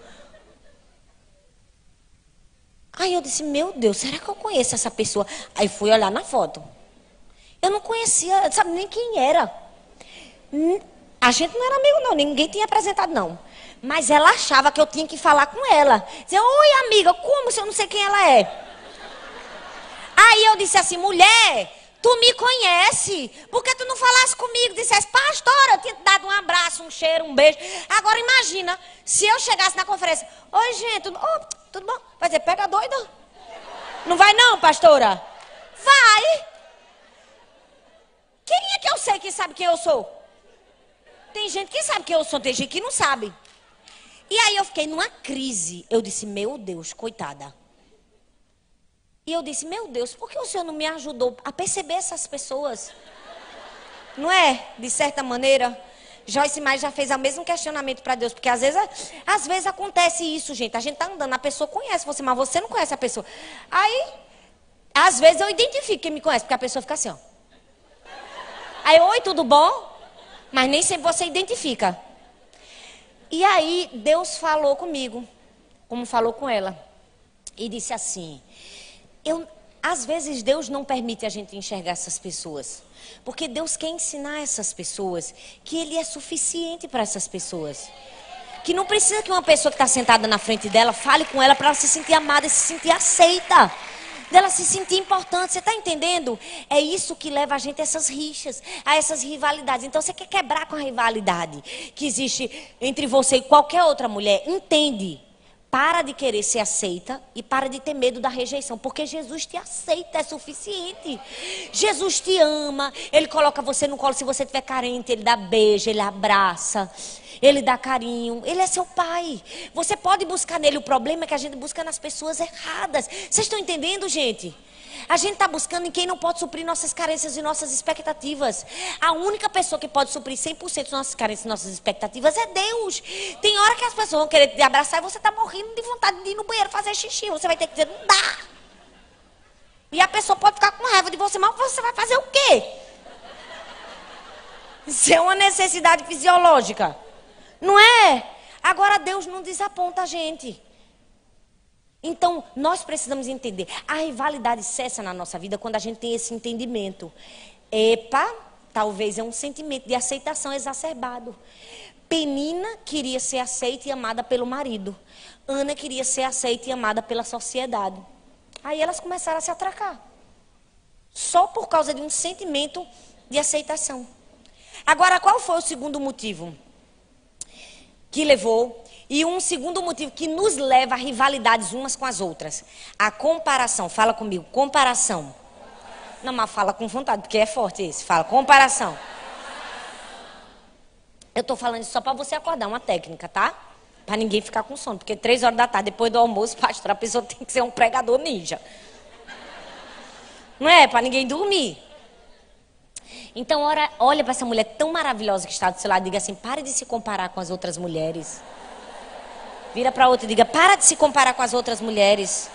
Aí eu disse, meu Deus, será que eu conheço essa pessoa? Aí fui olhar na foto. Eu não conhecia, sabe nem quem era. A gente não era amigo, não, ninguém tinha apresentado, não. Mas ela achava que eu tinha que falar com ela. Dizer, oi amiga, como se eu não sei quem ela é? Aí eu disse assim, mulher, Tu me conhece. Por que tu não falasse comigo? Dissesse, pastora, eu tinha te dado um abraço, um cheiro, um beijo. Agora imagina, se eu chegasse na conferência. Oi, gente, tudo, oh, tudo bom? Vai dizer, pega doida. Não vai não, pastora? Vai. Quem é que eu sei que sabe quem eu sou? Tem gente que sabe quem eu sou, tem gente que não sabe. E aí eu fiquei numa crise. Eu disse, meu Deus, coitada. E eu disse: Meu Deus, por que o Senhor não me ajudou a perceber essas pessoas? Não é? De certa maneira. Joyce mais já fez o mesmo questionamento para Deus, porque às vezes, às vezes acontece isso, gente. A gente tá andando, a pessoa conhece você, mas você não conhece a pessoa. Aí, às vezes eu identifico quem me conhece, porque a pessoa fica assim, ó. Aí, oi, tudo bom? Mas nem sempre você identifica. E aí, Deus falou comigo, como falou com ela, e disse assim: eu, às vezes Deus não permite a gente enxergar essas pessoas. Porque Deus quer ensinar essas pessoas que Ele é suficiente para essas pessoas. Que não precisa que uma pessoa que está sentada na frente dela fale com ela para ela se sentir amada e se sentir aceita. Dela se sentir importante. Você está entendendo? É isso que leva a gente a essas rixas, a essas rivalidades. Então você quer quebrar com a rivalidade que existe entre você e qualquer outra mulher. Entende para de querer ser aceita e para de ter medo da rejeição, porque Jesus te aceita, é suficiente. Jesus te ama, ele coloca você no colo se você estiver carente, ele dá beijo, ele abraça, ele dá carinho, ele é seu pai. Você pode buscar nele, o problema é que a gente busca nas pessoas erradas. Vocês estão entendendo, gente? A gente está buscando em quem não pode suprir nossas carências e nossas expectativas. A única pessoa que pode suprir 100% nossas carências e nossas expectativas é Deus. Tem hora que as pessoas vão querer te abraçar e você está morrendo de vontade de ir no banheiro fazer xixi. Você vai ter que dizer, não dá. E a pessoa pode ficar com raiva de você, mas você vai fazer o quê? Isso é uma necessidade fisiológica. Não é? Agora Deus não desaponta a gente. Então, nós precisamos entender. A rivalidade cessa na nossa vida quando a gente tem esse entendimento. Epa, talvez é um sentimento de aceitação exacerbado. Penina queria ser aceita e amada pelo marido. Ana queria ser aceita e amada pela sociedade. Aí elas começaram a se atracar. Só por causa de um sentimento de aceitação. Agora, qual foi o segundo motivo que levou e um segundo motivo que nos leva a rivalidades umas com as outras. A comparação. Fala comigo, comparação. Não, mas fala com vontade, porque é forte esse. Fala, comparação. Eu estou falando isso só para você acordar, uma técnica, tá? Para ninguém ficar com sono. Porque três horas da tarde, depois do almoço, pastor, a pessoa tem que ser um pregador ninja. Não é? Para ninguém dormir. Então, ora, olha para essa mulher tão maravilhosa que está do seu lado e diga assim: pare de se comparar com as outras mulheres. Vira para outra e diga: para de se comparar com as outras mulheres.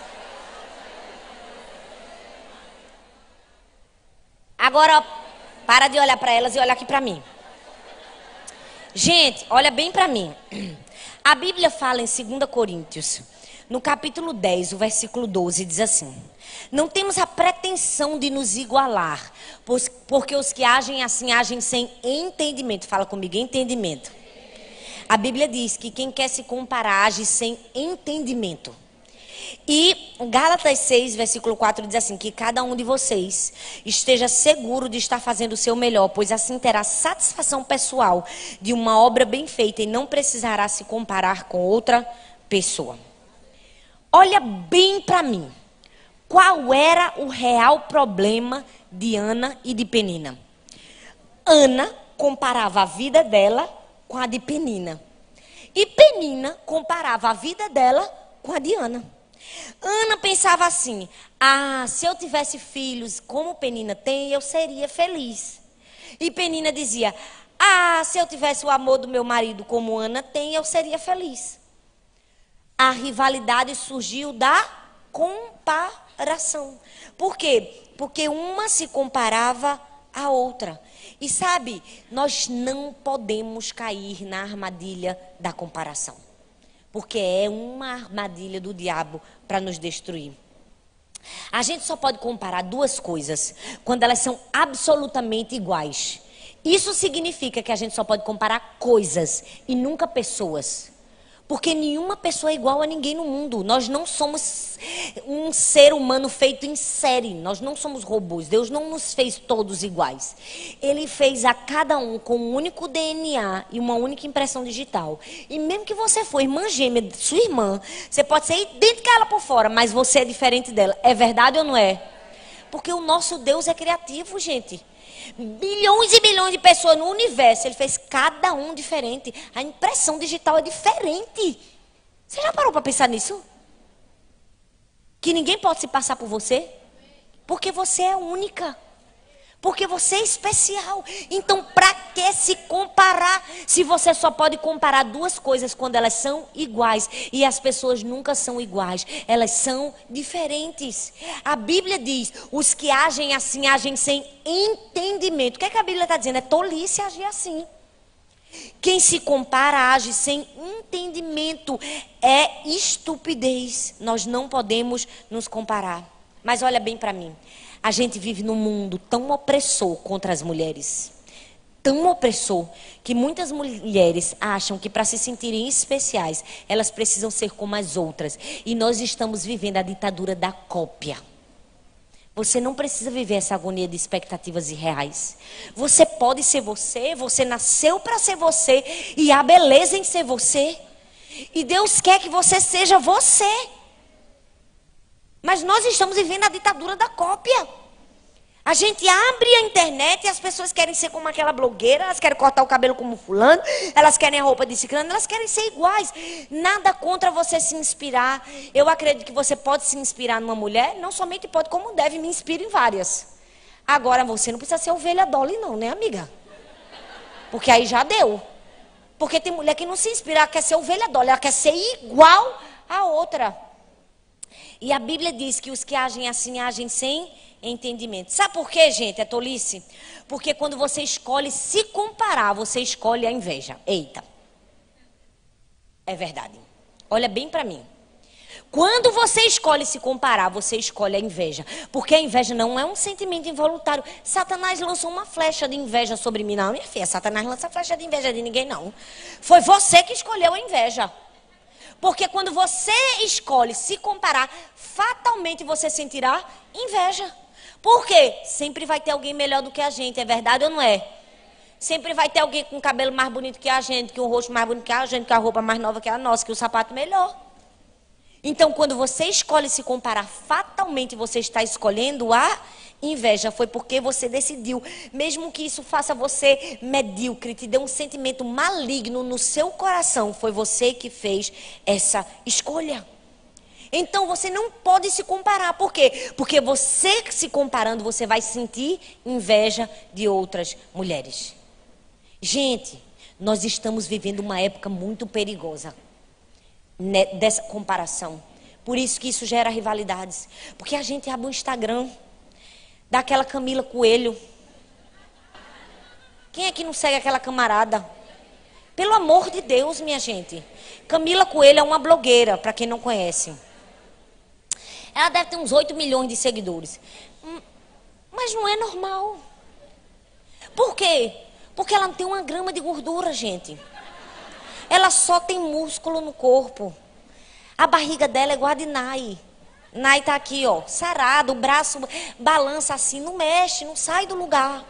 Agora, para de olhar para elas e olha aqui para mim. Gente, olha bem para mim. A Bíblia fala em 2 Coríntios, no capítulo 10, o versículo 12, diz assim: Não temos a pretensão de nos igualar, porque os que agem assim agem sem entendimento. Fala comigo, entendimento A Bíblia diz que quem quer se comparar age sem entendimento. E Gálatas 6, versículo 4 diz assim: Que cada um de vocês esteja seguro de estar fazendo o seu melhor, pois assim terá satisfação pessoal de uma obra bem feita e não precisará se comparar com outra pessoa. Olha bem para mim. Qual era o real problema de Ana e de Penina? Ana comparava a vida dela com a de Penina. E Penina comparava a vida dela com a de Ana. Ana pensava assim: ah, se eu tivesse filhos como Penina tem, eu seria feliz. E Penina dizia: ah, se eu tivesse o amor do meu marido como Ana tem, eu seria feliz. A rivalidade surgiu da comparação. Por quê? Porque uma se comparava à outra. E sabe, nós não podemos cair na armadilha da comparação porque é uma armadilha do diabo para nos destruir. A gente só pode comparar duas coisas quando elas são absolutamente iguais. Isso significa que a gente só pode comparar coisas e nunca pessoas. Porque nenhuma pessoa é igual a ninguém no mundo. Nós não somos um ser humano feito em série. Nós não somos robôs. Deus não nos fez todos iguais. Ele fez a cada um com um único DNA e uma única impressão digital. E mesmo que você for irmã gêmea de sua irmã, você pode ser idêntica a ela por fora, mas você é diferente dela. É verdade ou não é? Porque o nosso Deus é criativo, gente bilhões e bilhões de pessoas no universo. Ele fez cada um diferente. A impressão digital é diferente. Você já parou para pensar nisso? Que ninguém pode se passar por você? Porque você é única. Porque você é especial. Então, para que se comparar se você só pode comparar duas coisas quando elas são iguais? E as pessoas nunca são iguais, elas são diferentes. A Bíblia diz: os que agem assim agem sem entendimento. O que, é que a Bíblia está dizendo? É tolice agir assim. Quem se compara age sem entendimento. É estupidez. Nós não podemos nos comparar. Mas olha bem para mim. A gente vive num mundo tão opressor contra as mulheres. Tão opressor que muitas mulheres acham que para se sentirem especiais, elas precisam ser como as outras. E nós estamos vivendo a ditadura da cópia. Você não precisa viver essa agonia de expectativas irreais. Você pode ser você, você nasceu para ser você e há beleza em ser você. E Deus quer que você seja você. Mas nós estamos vivendo a ditadura da cópia. A gente abre a internet e as pessoas querem ser como aquela blogueira, elas querem cortar o cabelo como fulano, elas querem a roupa de ciclano, elas querem ser iguais. Nada contra você se inspirar. Eu acredito que você pode se inspirar numa mulher, não somente pode, como deve, me inspira em várias. Agora você não precisa ser ovelha Dolly não, né, amiga? Porque aí já deu. Porque tem mulher que não se inspira, ela quer ser ovelha Dolly, ela quer ser igual a outra. E a Bíblia diz que os que agem assim agem sem entendimento. Sabe por quê, gente? É tolice? Porque quando você escolhe se comparar, você escolhe a inveja. Eita. É verdade. Olha bem para mim. Quando você escolhe se comparar, você escolhe a inveja. Porque a inveja não é um sentimento involuntário. Satanás lançou uma flecha de inveja sobre mim. Não, minha filha, Satanás lança flecha de inveja de ninguém, não. Foi você que escolheu a inveja. Porque quando você escolhe se comparar, fatalmente você sentirá inveja. Por quê? Sempre vai ter alguém melhor do que a gente, é verdade ou não é? Sempre vai ter alguém com cabelo mais bonito que a gente, que o rosto mais bonito que a gente, que a roupa mais nova que a nossa, que o sapato melhor. Então, quando você escolhe se comparar, fatalmente você está escolhendo a inveja. Foi porque você decidiu, mesmo que isso faça você medíocre, te dê um sentimento maligno no seu coração, foi você que fez essa escolha. Então você não pode se comparar. Por quê? Porque você se comparando, você vai sentir inveja de outras mulheres. Gente, nós estamos vivendo uma época muito perigosa né, dessa comparação. Por isso que isso gera rivalidades. Porque a gente abre o Instagram daquela Camila Coelho. Quem é que não segue aquela camarada? Pelo amor de Deus, minha gente. Camila Coelho é uma blogueira, para quem não conhece. Ela deve ter uns 8 milhões de seguidores. Hum, mas não é normal. Por quê? Porque ela não tem uma grama de gordura, gente. Ela só tem músculo no corpo. A barriga dela é de Nai. Tá aqui, ó, sarado, o braço balança assim, não mexe, não sai do lugar.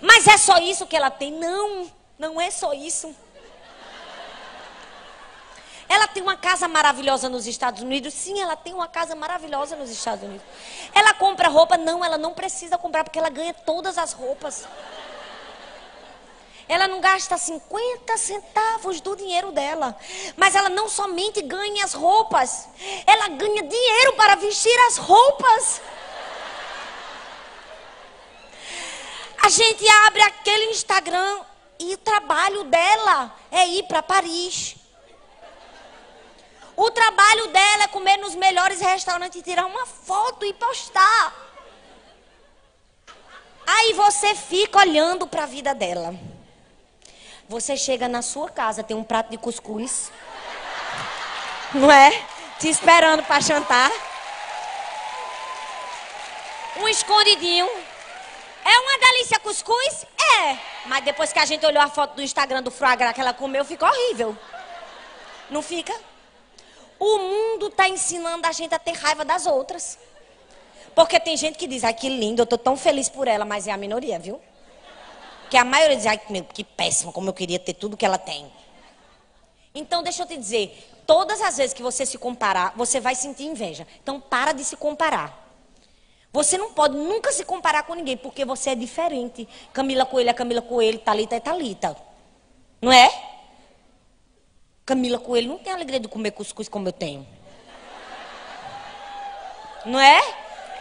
Mas é só isso que ela tem? Não, não é só isso. Ela tem uma casa maravilhosa nos Estados Unidos? Sim, ela tem uma casa maravilhosa nos Estados Unidos. Ela compra roupa? Não, ela não precisa comprar porque ela ganha todas as roupas. Ela não gasta 50 centavos do dinheiro dela. Mas ela não somente ganha as roupas, ela ganha dinheiro para vestir as roupas. A gente abre aquele Instagram e o trabalho dela é ir para Paris. O trabalho dela é comer nos melhores restaurantes, tirar uma foto e postar. Aí você fica olhando para a vida dela. Você chega na sua casa, tem um prato de cuscuz. Não é? Te esperando para jantar. Um escondidinho. É uma delícia cuscuz? É. Mas depois que a gente olhou a foto do Instagram do Fragra que ela comeu, ficou horrível. Não fica? O mundo está ensinando a gente a ter raiva das outras. Porque tem gente que diz, ai que lindo, eu estou tão feliz por ela, mas é a minoria, viu? Que a maioria diz, ai que péssimo, como eu queria ter tudo que ela tem. Então, deixa eu te dizer, todas as vezes que você se comparar, você vai sentir inveja. Então, para de se comparar. Você não pode nunca se comparar com ninguém, porque você é diferente. Camila Coelho é Camila Coelho, Talita é Talita. Não é? Camila Coelho não tem alegria de comer cuscuz como eu tenho. Não é?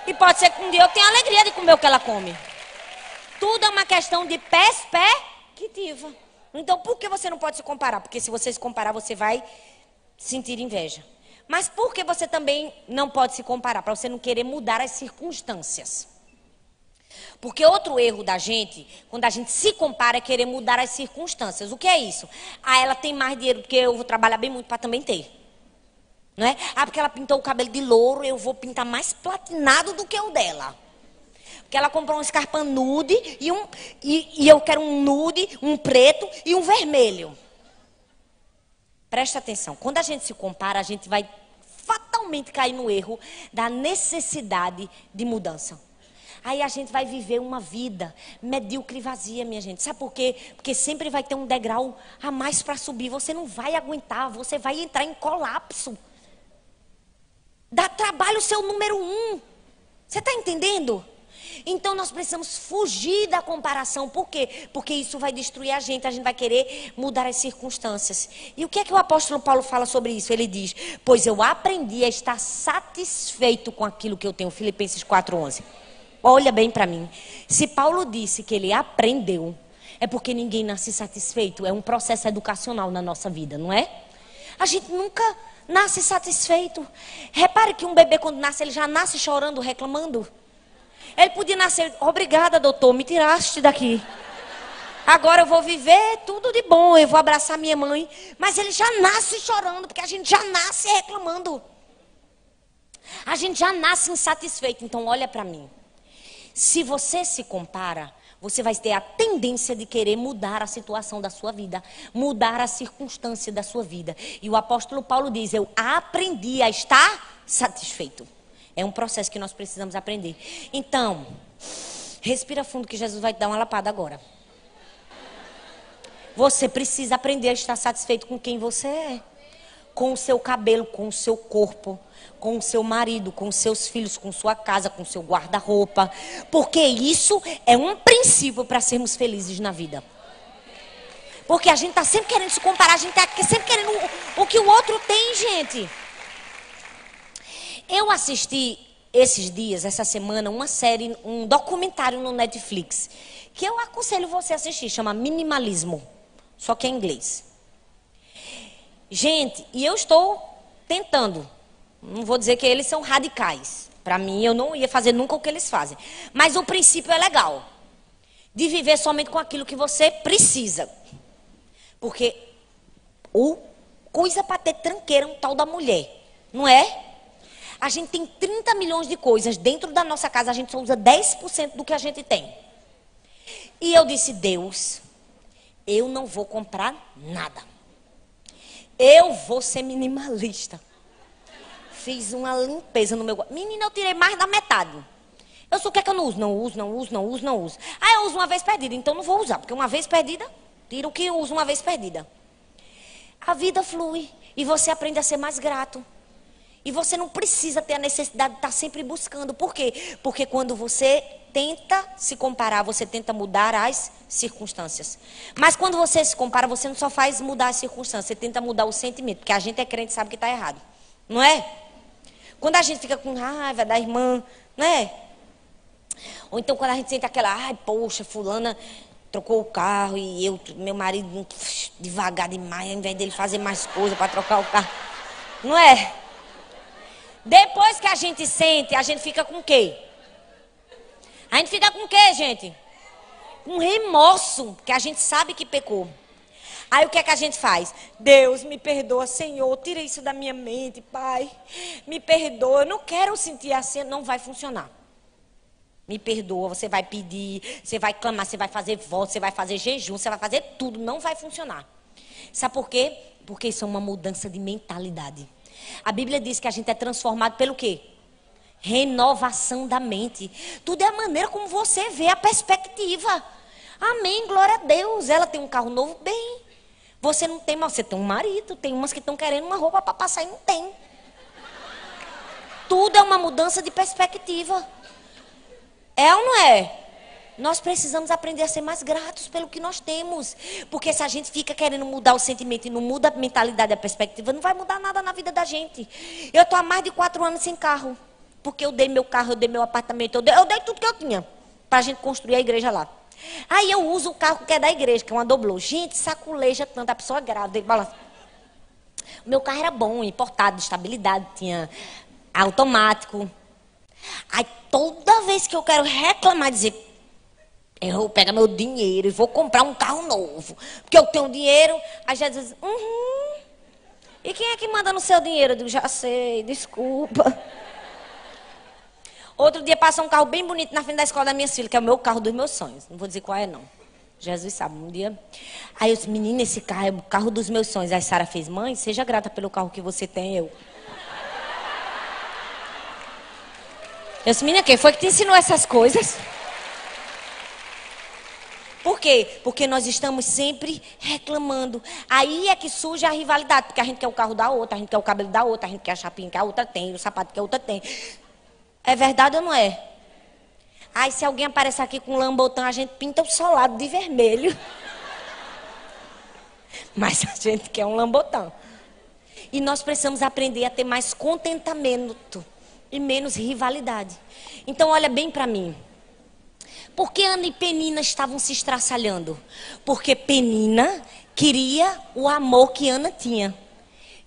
E pode ser que um dia eu tenha alegria de comer o que ela come. Tudo é uma questão de perspectiva. Então, por que você não pode se comparar? Porque se você se comparar, você vai sentir inveja. Mas por que você também não pode se comparar? Para você não querer mudar as circunstâncias. Porque outro erro da gente, quando a gente se compara, é querer mudar as circunstâncias. O que é isso? Ah, ela tem mais dinheiro do que eu, vou trabalhar bem muito para também ter. Não é? Ah, porque ela pintou o cabelo de louro, eu vou pintar mais platinado do que o dela. Porque ela comprou um escarpão nude e, um, e, e eu quero um nude, um preto e um vermelho. Presta atenção. Quando a gente se compara, a gente vai fatalmente cair no erro da necessidade de mudança. Aí a gente vai viver uma vida medíocre e vazia, minha gente. Sabe por quê? Porque sempre vai ter um degrau a mais para subir. Você não vai aguentar, você vai entrar em colapso. Dá trabalho ser o número um. Você está entendendo? Então nós precisamos fugir da comparação. Por quê? Porque isso vai destruir a gente. A gente vai querer mudar as circunstâncias. E o que é que o apóstolo Paulo fala sobre isso? Ele diz: Pois eu aprendi a estar satisfeito com aquilo que eu tenho. Filipenses 4,11. Olha bem para mim. Se Paulo disse que ele aprendeu, é porque ninguém nasce satisfeito. É um processo educacional na nossa vida, não é? A gente nunca nasce satisfeito. Repare que um bebê, quando nasce, ele já nasce chorando, reclamando. Ele podia nascer, obrigada, doutor, me tiraste daqui. Agora eu vou viver tudo de bom, eu vou abraçar minha mãe. Mas ele já nasce chorando, porque a gente já nasce reclamando. A gente já nasce insatisfeito. Então, olha para mim. Se você se compara, você vai ter a tendência de querer mudar a situação da sua vida, mudar a circunstância da sua vida. E o apóstolo Paulo diz: Eu aprendi a estar satisfeito. É um processo que nós precisamos aprender. Então, respira fundo que Jesus vai te dar uma lapada agora. Você precisa aprender a estar satisfeito com quem você é com o seu cabelo, com o seu corpo, com o seu marido, com seus filhos, com sua casa, com seu guarda-roupa. Porque isso é um princípio para sermos felizes na vida. Porque a gente está sempre querendo se comparar, a gente está sempre querendo o, o que o outro tem, gente. Eu assisti esses dias, essa semana, uma série, um documentário no Netflix, que eu aconselho você a assistir, chama Minimalismo, só que é em inglês. Gente, e eu estou tentando. Não vou dizer que eles são radicais. Para mim, eu não ia fazer nunca o que eles fazem. Mas o princípio é legal. De viver somente com aquilo que você precisa. Porque o coisa para ter tranqueira um tal da mulher. Não é? A gente tem 30 milhões de coisas dentro da nossa casa, a gente só usa 10% do que a gente tem. E eu disse: Deus, eu não vou comprar nada. Eu vou ser minimalista. Fiz uma limpeza no meu. Menina, eu tirei mais da metade. Eu sou o que é que eu não uso? Não uso, não uso, não uso, não uso. Ah, eu uso uma vez perdida, então não vou usar, porque uma vez perdida, tira o que eu uso uma vez perdida. A vida flui e você aprende a ser mais grato. E você não precisa ter a necessidade de estar sempre buscando. Por quê? Porque quando você tenta se comparar, você tenta mudar as circunstâncias. Mas quando você se compara, você não só faz mudar as circunstâncias, você tenta mudar o sentimento. Porque a gente é crente sabe que está errado. Não é? Quando a gente fica com raiva da irmã, não é? Ou então quando a gente sente aquela, ai, poxa, fulana trocou o carro e eu, meu marido, devagar demais, ao invés dele fazer mais coisa para trocar o carro. Não é? Depois que a gente sente, a gente fica com o quê? A gente fica com o quê, gente? Com remorso, porque a gente sabe que pecou. Aí o que é que a gente faz? Deus, me perdoa, Senhor, tira isso da minha mente, Pai. Me perdoa, eu não quero sentir assim, não vai funcionar. Me perdoa, você vai pedir, você vai clamar, você vai fazer voto, você vai fazer jejum, você vai fazer tudo, não vai funcionar. Sabe por quê? Porque isso é uma mudança de mentalidade. A Bíblia diz que a gente é transformado pelo quê? Renovação da mente. Tudo é a maneira como você vê a perspectiva. Amém, glória a Deus. Ela tem um carro novo, bem. Você não tem, mas você tem um marido. Tem umas que estão querendo uma roupa para passar e não tem. Tudo é uma mudança de perspectiva. É ou não é? Nós precisamos aprender a ser mais gratos pelo que nós temos. Porque se a gente fica querendo mudar o sentimento e não muda a mentalidade, a perspectiva, não vai mudar nada na vida da gente. Eu estou há mais de quatro anos sem carro. Porque eu dei meu carro, eu dei meu apartamento, eu dei, eu dei tudo que eu tinha. Para a gente construir a igreja lá. Aí eu uso o carro que é da igreja, que é uma doblô. Gente, saculeja tanto, a pessoa grávida, ele balança. O meu carro era bom, importado, de estabilidade, tinha automático. Aí toda vez que eu quero reclamar, dizer, eu vou pegar meu dinheiro e vou comprar um carro novo. Porque eu tenho dinheiro. Aí já diz, uhum. E quem é que manda no seu dinheiro? Eu digo, já sei, desculpa. Outro dia passou um carro bem bonito na frente da escola da minha filha, que é o meu carro dos meus sonhos. Não vou dizer qual é, não. Jesus sabe, um dia. Aí eu disse, menina, esse carro é o carro dos meus sonhos. Aí Sara fez, mãe, seja grata pelo carro que você tem, eu. Eu disse, menina, quem foi que te ensinou essas coisas? Por quê? Porque nós estamos sempre reclamando. Aí é que surge a rivalidade, porque a gente quer o carro da outra, a gente quer o cabelo da outra, a gente quer a chapinha que a outra tem, o sapato que a outra tem. É verdade ou não é? Aí se alguém aparecer aqui com um lambotão, a gente pinta o solado de vermelho. Mas a gente quer um lambotão. E nós precisamos aprender a ter mais contentamento e menos rivalidade. Então olha bem para mim. Por que Ana e Penina estavam se estraçalhando? Porque Penina queria o amor que Ana tinha.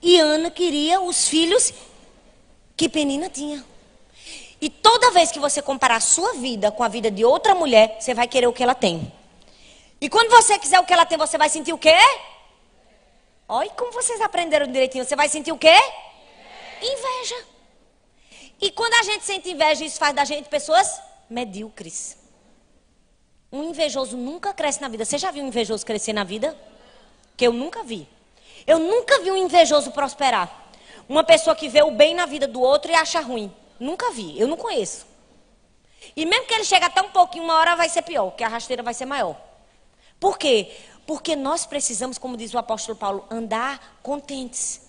E Ana queria os filhos que Penina tinha. E toda vez que você comparar a sua vida com a vida de outra mulher, você vai querer o que ela tem. E quando você quiser o que ela tem, você vai sentir o quê? Olha como vocês aprenderam direitinho. Você vai sentir o quê? Inveja. E quando a gente sente inveja, isso faz da gente pessoas medíocres. Um invejoso nunca cresce na vida. Você já viu um invejoso crescer na vida? Que eu nunca vi. Eu nunca vi um invejoso prosperar. Uma pessoa que vê o bem na vida do outro e acha ruim. Nunca vi. Eu não conheço. E mesmo que ele chegue até um pouquinho, uma hora vai ser pior, que a rasteira vai ser maior. Por quê? Porque nós precisamos, como diz o apóstolo Paulo, andar contentes.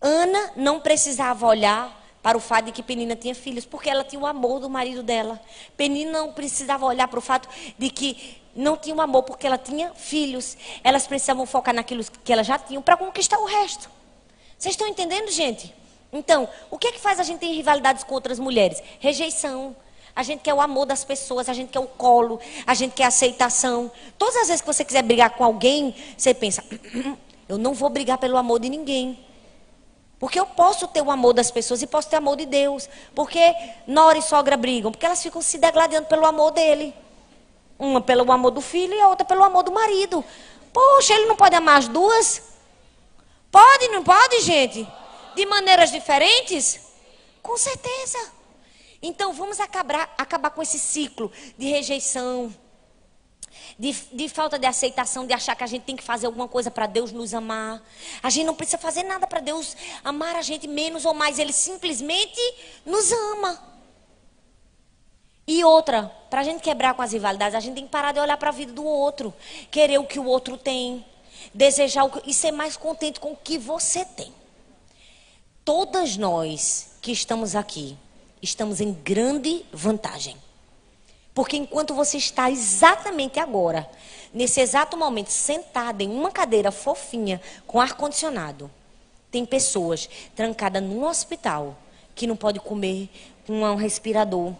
Ana não precisava olhar para o fato de que Penina tinha filhos, porque ela tinha o amor do marido dela. Penina não precisava olhar para o fato de que não tinha o amor, porque ela tinha filhos. Elas precisavam focar naquilo que elas já tinham para conquistar o resto. Vocês estão entendendo, gente? Então, o que é que faz a gente ter rivalidades com outras mulheres? Rejeição. A gente quer o amor das pessoas, a gente quer o colo, a gente quer a aceitação. Todas as vezes que você quiser brigar com alguém, você pensa: eu não vou brigar pelo amor de ninguém. Porque eu posso ter o amor das pessoas e posso ter o amor de Deus. Porque nora e sogra brigam? Porque elas ficam se degladiando pelo amor dele. Uma pelo amor do filho e a outra pelo amor do marido. Poxa, ele não pode amar as duas? Pode, não pode, gente? De maneiras diferentes? Com certeza. Então vamos acabar, acabar com esse ciclo de rejeição. De, de falta de aceitação, de achar que a gente tem que fazer alguma coisa para Deus nos amar. A gente não precisa fazer nada para Deus amar a gente menos ou mais, Ele simplesmente nos ama. E outra, para a gente quebrar com as rivalidades, a gente tem que parar de olhar para a vida do outro, querer o que o outro tem, desejar o que, e ser mais contente com o que você tem. Todas nós que estamos aqui, estamos em grande vantagem. Porque enquanto você está exatamente agora, nesse exato momento, sentada em uma cadeira fofinha, com ar-condicionado, tem pessoas trancadas num hospital que não pode comer com um respirador,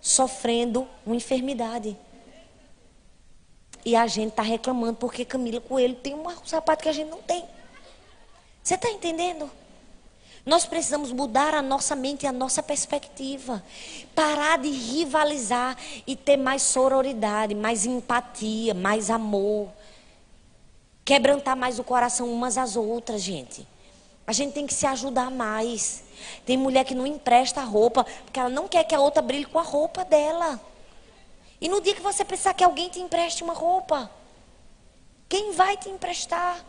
sofrendo uma enfermidade. E a gente está reclamando porque Camila Coelho tem um sapato que a gente não tem. Você está entendendo? Nós precisamos mudar a nossa mente e a nossa perspectiva. Parar de rivalizar e ter mais sororidade, mais empatia, mais amor. Quebrantar mais o coração umas às outras, gente. A gente tem que se ajudar mais. Tem mulher que não empresta roupa porque ela não quer que a outra brilhe com a roupa dela. E no dia que você precisar que alguém te empreste uma roupa, quem vai te emprestar?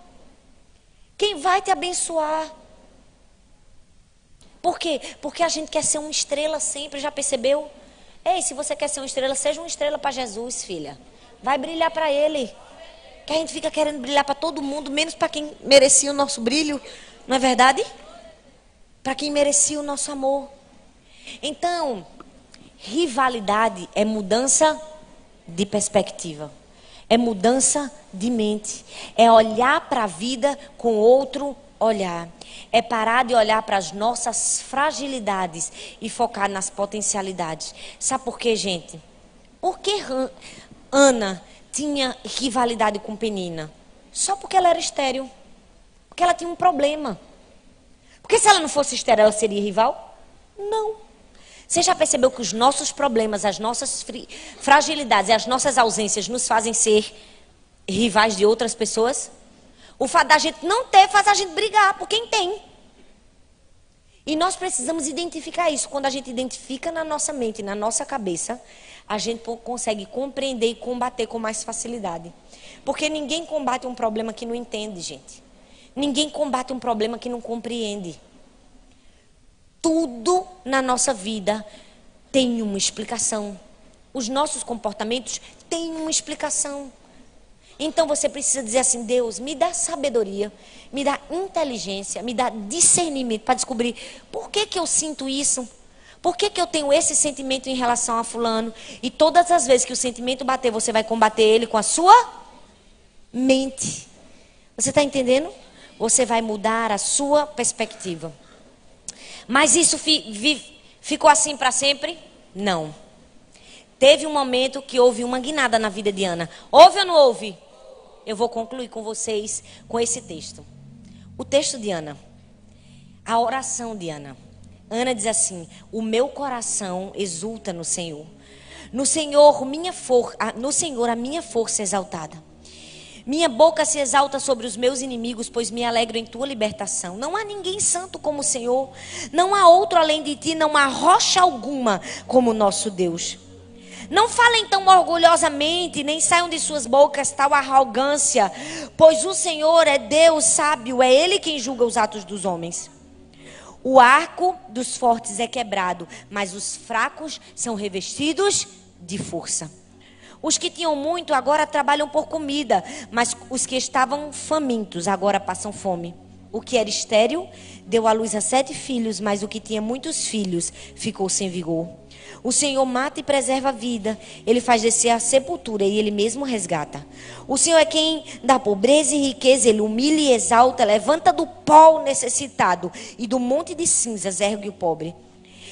Quem vai te abençoar? Por quê? Porque a gente quer ser uma estrela sempre, já percebeu? Ei, se você quer ser uma estrela, seja uma estrela para Jesus, filha. Vai brilhar para Ele. Que a gente fica querendo brilhar para todo mundo, menos para quem merecia o nosso brilho, não é verdade? Para quem merecia o nosso amor. Então, rivalidade é mudança de perspectiva. É mudança de mente. É olhar para a vida com outro olhar. É parar de olhar para as nossas fragilidades e focar nas potencialidades. Sabe por quê, gente? Por que Ana tinha rivalidade com Penina? Só porque ela era estéril. Porque ela tinha um problema. Porque se ela não fosse estéril, ela seria rival? Não. Você já percebeu que os nossos problemas, as nossas fragilidades e as nossas ausências nos fazem ser rivais de outras pessoas? O fato da gente não ter faz a gente brigar por quem tem. E nós precisamos identificar isso. Quando a gente identifica na nossa mente, na nossa cabeça, a gente consegue compreender e combater com mais facilidade. Porque ninguém combate um problema que não entende, gente. Ninguém combate um problema que não compreende. Tudo na nossa vida tem uma explicação. Os nossos comportamentos têm uma explicação. Então você precisa dizer assim: Deus, me dá sabedoria, me dá inteligência, me dá discernimento para descobrir por que, que eu sinto isso. Por que, que eu tenho esse sentimento em relação a Fulano? E todas as vezes que o sentimento bater, você vai combater ele com a sua mente. Você está entendendo? Você vai mudar a sua perspectiva. Mas isso fi, ficou assim para sempre? Não. Teve um momento que houve uma guinada na vida de Ana. Houve ou não houve? Eu vou concluir com vocês com esse texto. O texto de Ana. A oração de Ana. Ana diz assim: O meu coração exulta no Senhor. No Senhor, minha for, no Senhor a minha força é exaltada. Minha boca se exalta sobre os meus inimigos, pois me alegro em tua libertação. Não há ninguém santo como o Senhor, não há outro além de ti, não há rocha alguma como o nosso Deus. Não falem tão orgulhosamente, nem saiam de suas bocas tal arrogância, pois o Senhor é Deus sábio, é Ele quem julga os atos dos homens. O arco dos fortes é quebrado, mas os fracos são revestidos de força. Os que tinham muito agora trabalham por comida, mas os que estavam famintos agora passam fome. O que era estéril deu à luz a sete filhos, mas o que tinha muitos filhos ficou sem vigor. O Senhor mata e preserva a vida. Ele faz descer a sepultura e ele mesmo resgata. O Senhor é quem dá pobreza e riqueza, ele humilha e exalta, levanta do pó o necessitado e do monte de cinzas ergue o pobre.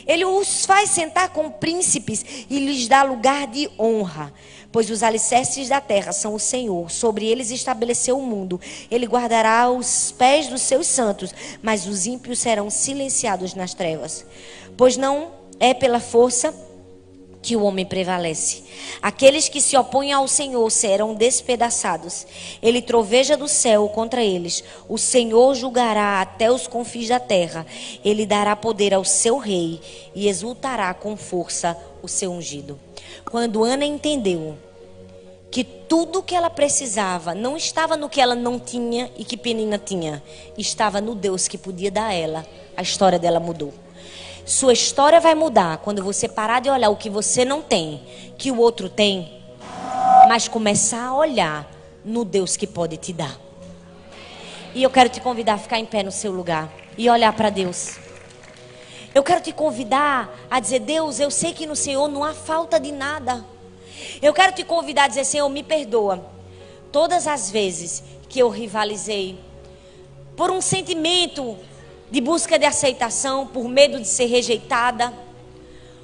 Ele os faz sentar com príncipes e lhes dá lugar de honra. Pois os alicerces da terra são o Senhor, sobre eles estabeleceu o mundo. Ele guardará os pés dos seus santos, mas os ímpios serão silenciados nas trevas. Pois não é pela força que o homem prevalece. Aqueles que se opõem ao Senhor serão despedaçados. Ele troveja do céu contra eles. O Senhor julgará até os confins da terra. Ele dará poder ao seu rei e exultará com força o seu ungido. Quando Ana entendeu que tudo que ela precisava não estava no que ela não tinha e que Penina tinha, estava no Deus que podia dar a ela. A história dela mudou. Sua história vai mudar quando você parar de olhar o que você não tem, que o outro tem, mas começar a olhar no Deus que pode te dar. E eu quero te convidar a ficar em pé no seu lugar e olhar para Deus. Eu quero te convidar a dizer: Deus, eu sei que no Senhor não há falta de nada. Eu quero te convidar a dizer: Senhor, me perdoa. Todas as vezes que eu rivalizei por um sentimento de busca de aceitação, por medo de ser rejeitada,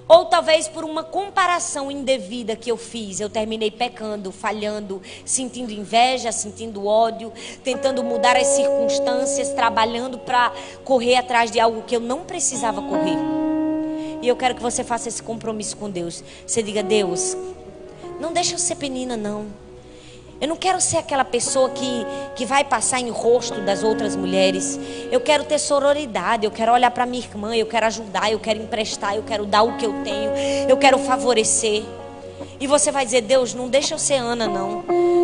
ou talvez por uma comparação indevida que eu fiz, eu terminei pecando, falhando, sentindo inveja, sentindo ódio, tentando mudar as circunstâncias, trabalhando para correr atrás de algo que eu não precisava correr. E eu quero que você faça esse compromisso com Deus. Você diga: Deus, não deixa eu ser penina, não. Eu não quero ser aquela pessoa que, que vai passar em rosto das outras mulheres. Eu quero ter sororidade, eu quero olhar para minha irmã, eu quero ajudar, eu quero emprestar, eu quero dar o que eu tenho, eu quero favorecer. E você vai dizer: Deus, não deixa eu ser Ana, não.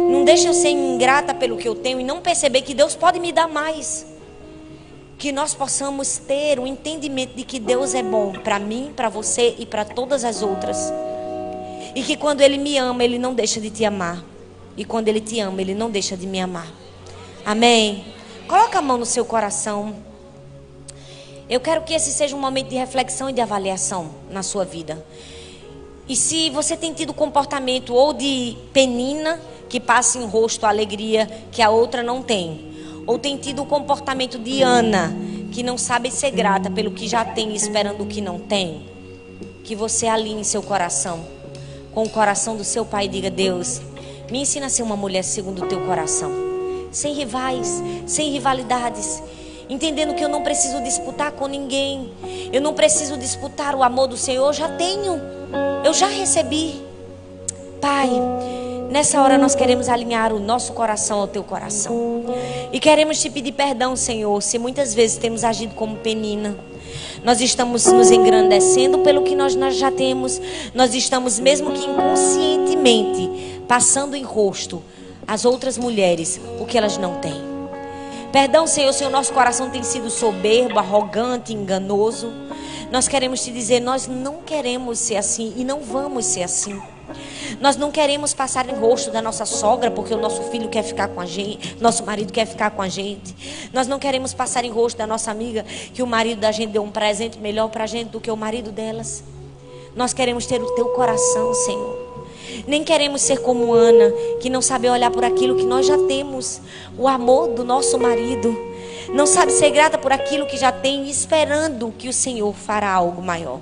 Não deixa eu ser ingrata pelo que eu tenho e não perceber que Deus pode me dar mais. Que nós possamos ter o entendimento de que Deus é bom para mim, para você e para todas as outras. E que quando Ele me ama, Ele não deixa de te amar. E quando Ele te ama, Ele não deixa de me amar. Amém? Coloca a mão no seu coração. Eu quero que esse seja um momento de reflexão e de avaliação na sua vida. E se você tem tido comportamento ou de penina, que passa em rosto a alegria que a outra não tem, ou tem tido o comportamento de Ana, que não sabe ser grata pelo que já tem, esperando o que não tem, que você alinhe seu coração com o coração do seu pai e diga: Deus, me ensina a ser uma mulher segundo o teu coração, sem rivais, sem rivalidades, entendendo que eu não preciso disputar com ninguém, eu não preciso disputar o amor do Senhor, eu já tenho, eu já recebi. Pai, nessa hora nós queremos alinhar o nosso coração ao teu coração. E queremos te pedir perdão, Senhor, se muitas vezes temos agido como penina nós estamos nos engrandecendo pelo que nós, nós já temos. Nós estamos, mesmo que inconscientemente, passando em rosto às outras mulheres o que elas não têm. Perdão, Senhor, se o nosso coração tem sido soberbo, arrogante, enganoso. Nós queremos te dizer, nós não queremos ser assim e não vamos ser assim. Nós não queremos passar em rosto da nossa sogra porque o nosso filho quer ficar com a gente, nosso marido quer ficar com a gente. Nós não queremos passar em rosto da nossa amiga que o marido da gente deu um presente melhor para a gente do que o marido delas. Nós queremos ter o teu coração, Senhor. Nem queremos ser como Ana, que não sabe olhar por aquilo que nós já temos, o amor do nosso marido. Não sabe ser grata por aquilo que já tem, esperando que o Senhor fará algo maior.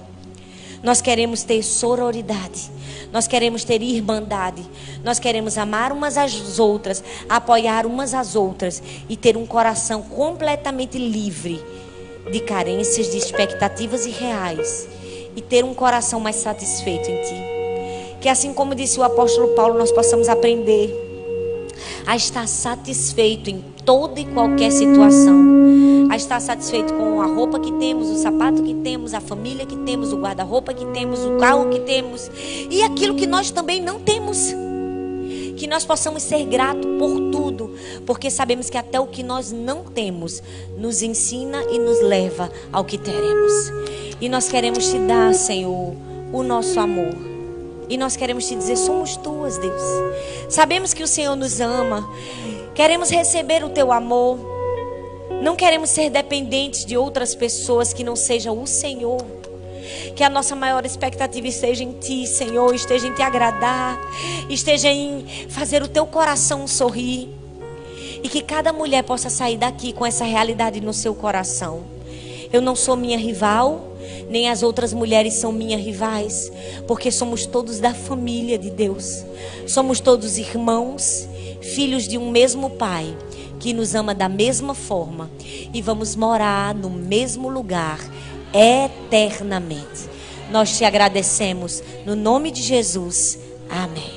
Nós queremos ter sororidade. Nós queremos ter irmandade. Nós queremos amar umas às outras, apoiar umas às outras e ter um coração completamente livre de carências, de expectativas irreais e ter um coração mais satisfeito em ti. Que assim como disse o apóstolo Paulo, nós possamos aprender a estar satisfeito em toda e qualquer situação. A estar satisfeito com a roupa que temos, o sapato que temos, a família que temos, o guarda-roupa que temos, o carro que temos e aquilo que nós também não temos. Que nós possamos ser gratos por tudo, porque sabemos que até o que nós não temos nos ensina e nos leva ao que teremos. E nós queremos te dar, Senhor, o nosso amor. E nós queremos te dizer: somos tuas, Deus. Sabemos que o Senhor nos ama. Queremos receber o teu amor. Não queremos ser dependentes de outras pessoas que não sejam o Senhor. Que a nossa maior expectativa esteja em Ti, Senhor, esteja em Te agradar, esteja em fazer o Teu coração sorrir. E que cada mulher possa sair daqui com essa realidade no seu coração. Eu não sou minha rival, nem as outras mulheres são minhas rivais, porque somos todos da família de Deus. Somos todos irmãos filhos de um mesmo Pai, que nos ama da mesma forma e vamos morar no mesmo lugar eternamente. Nós te agradecemos no nome de Jesus. Amém.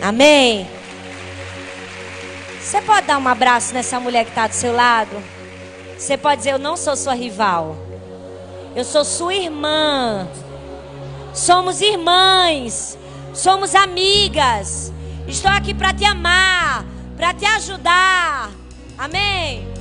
Amém. Você pode dar um abraço nessa mulher que está do seu lado? Você pode dizer: Eu não sou sua rival. Eu sou sua irmã. Somos irmãs. Somos amigas. Estou aqui para te amar, para te ajudar. Amém.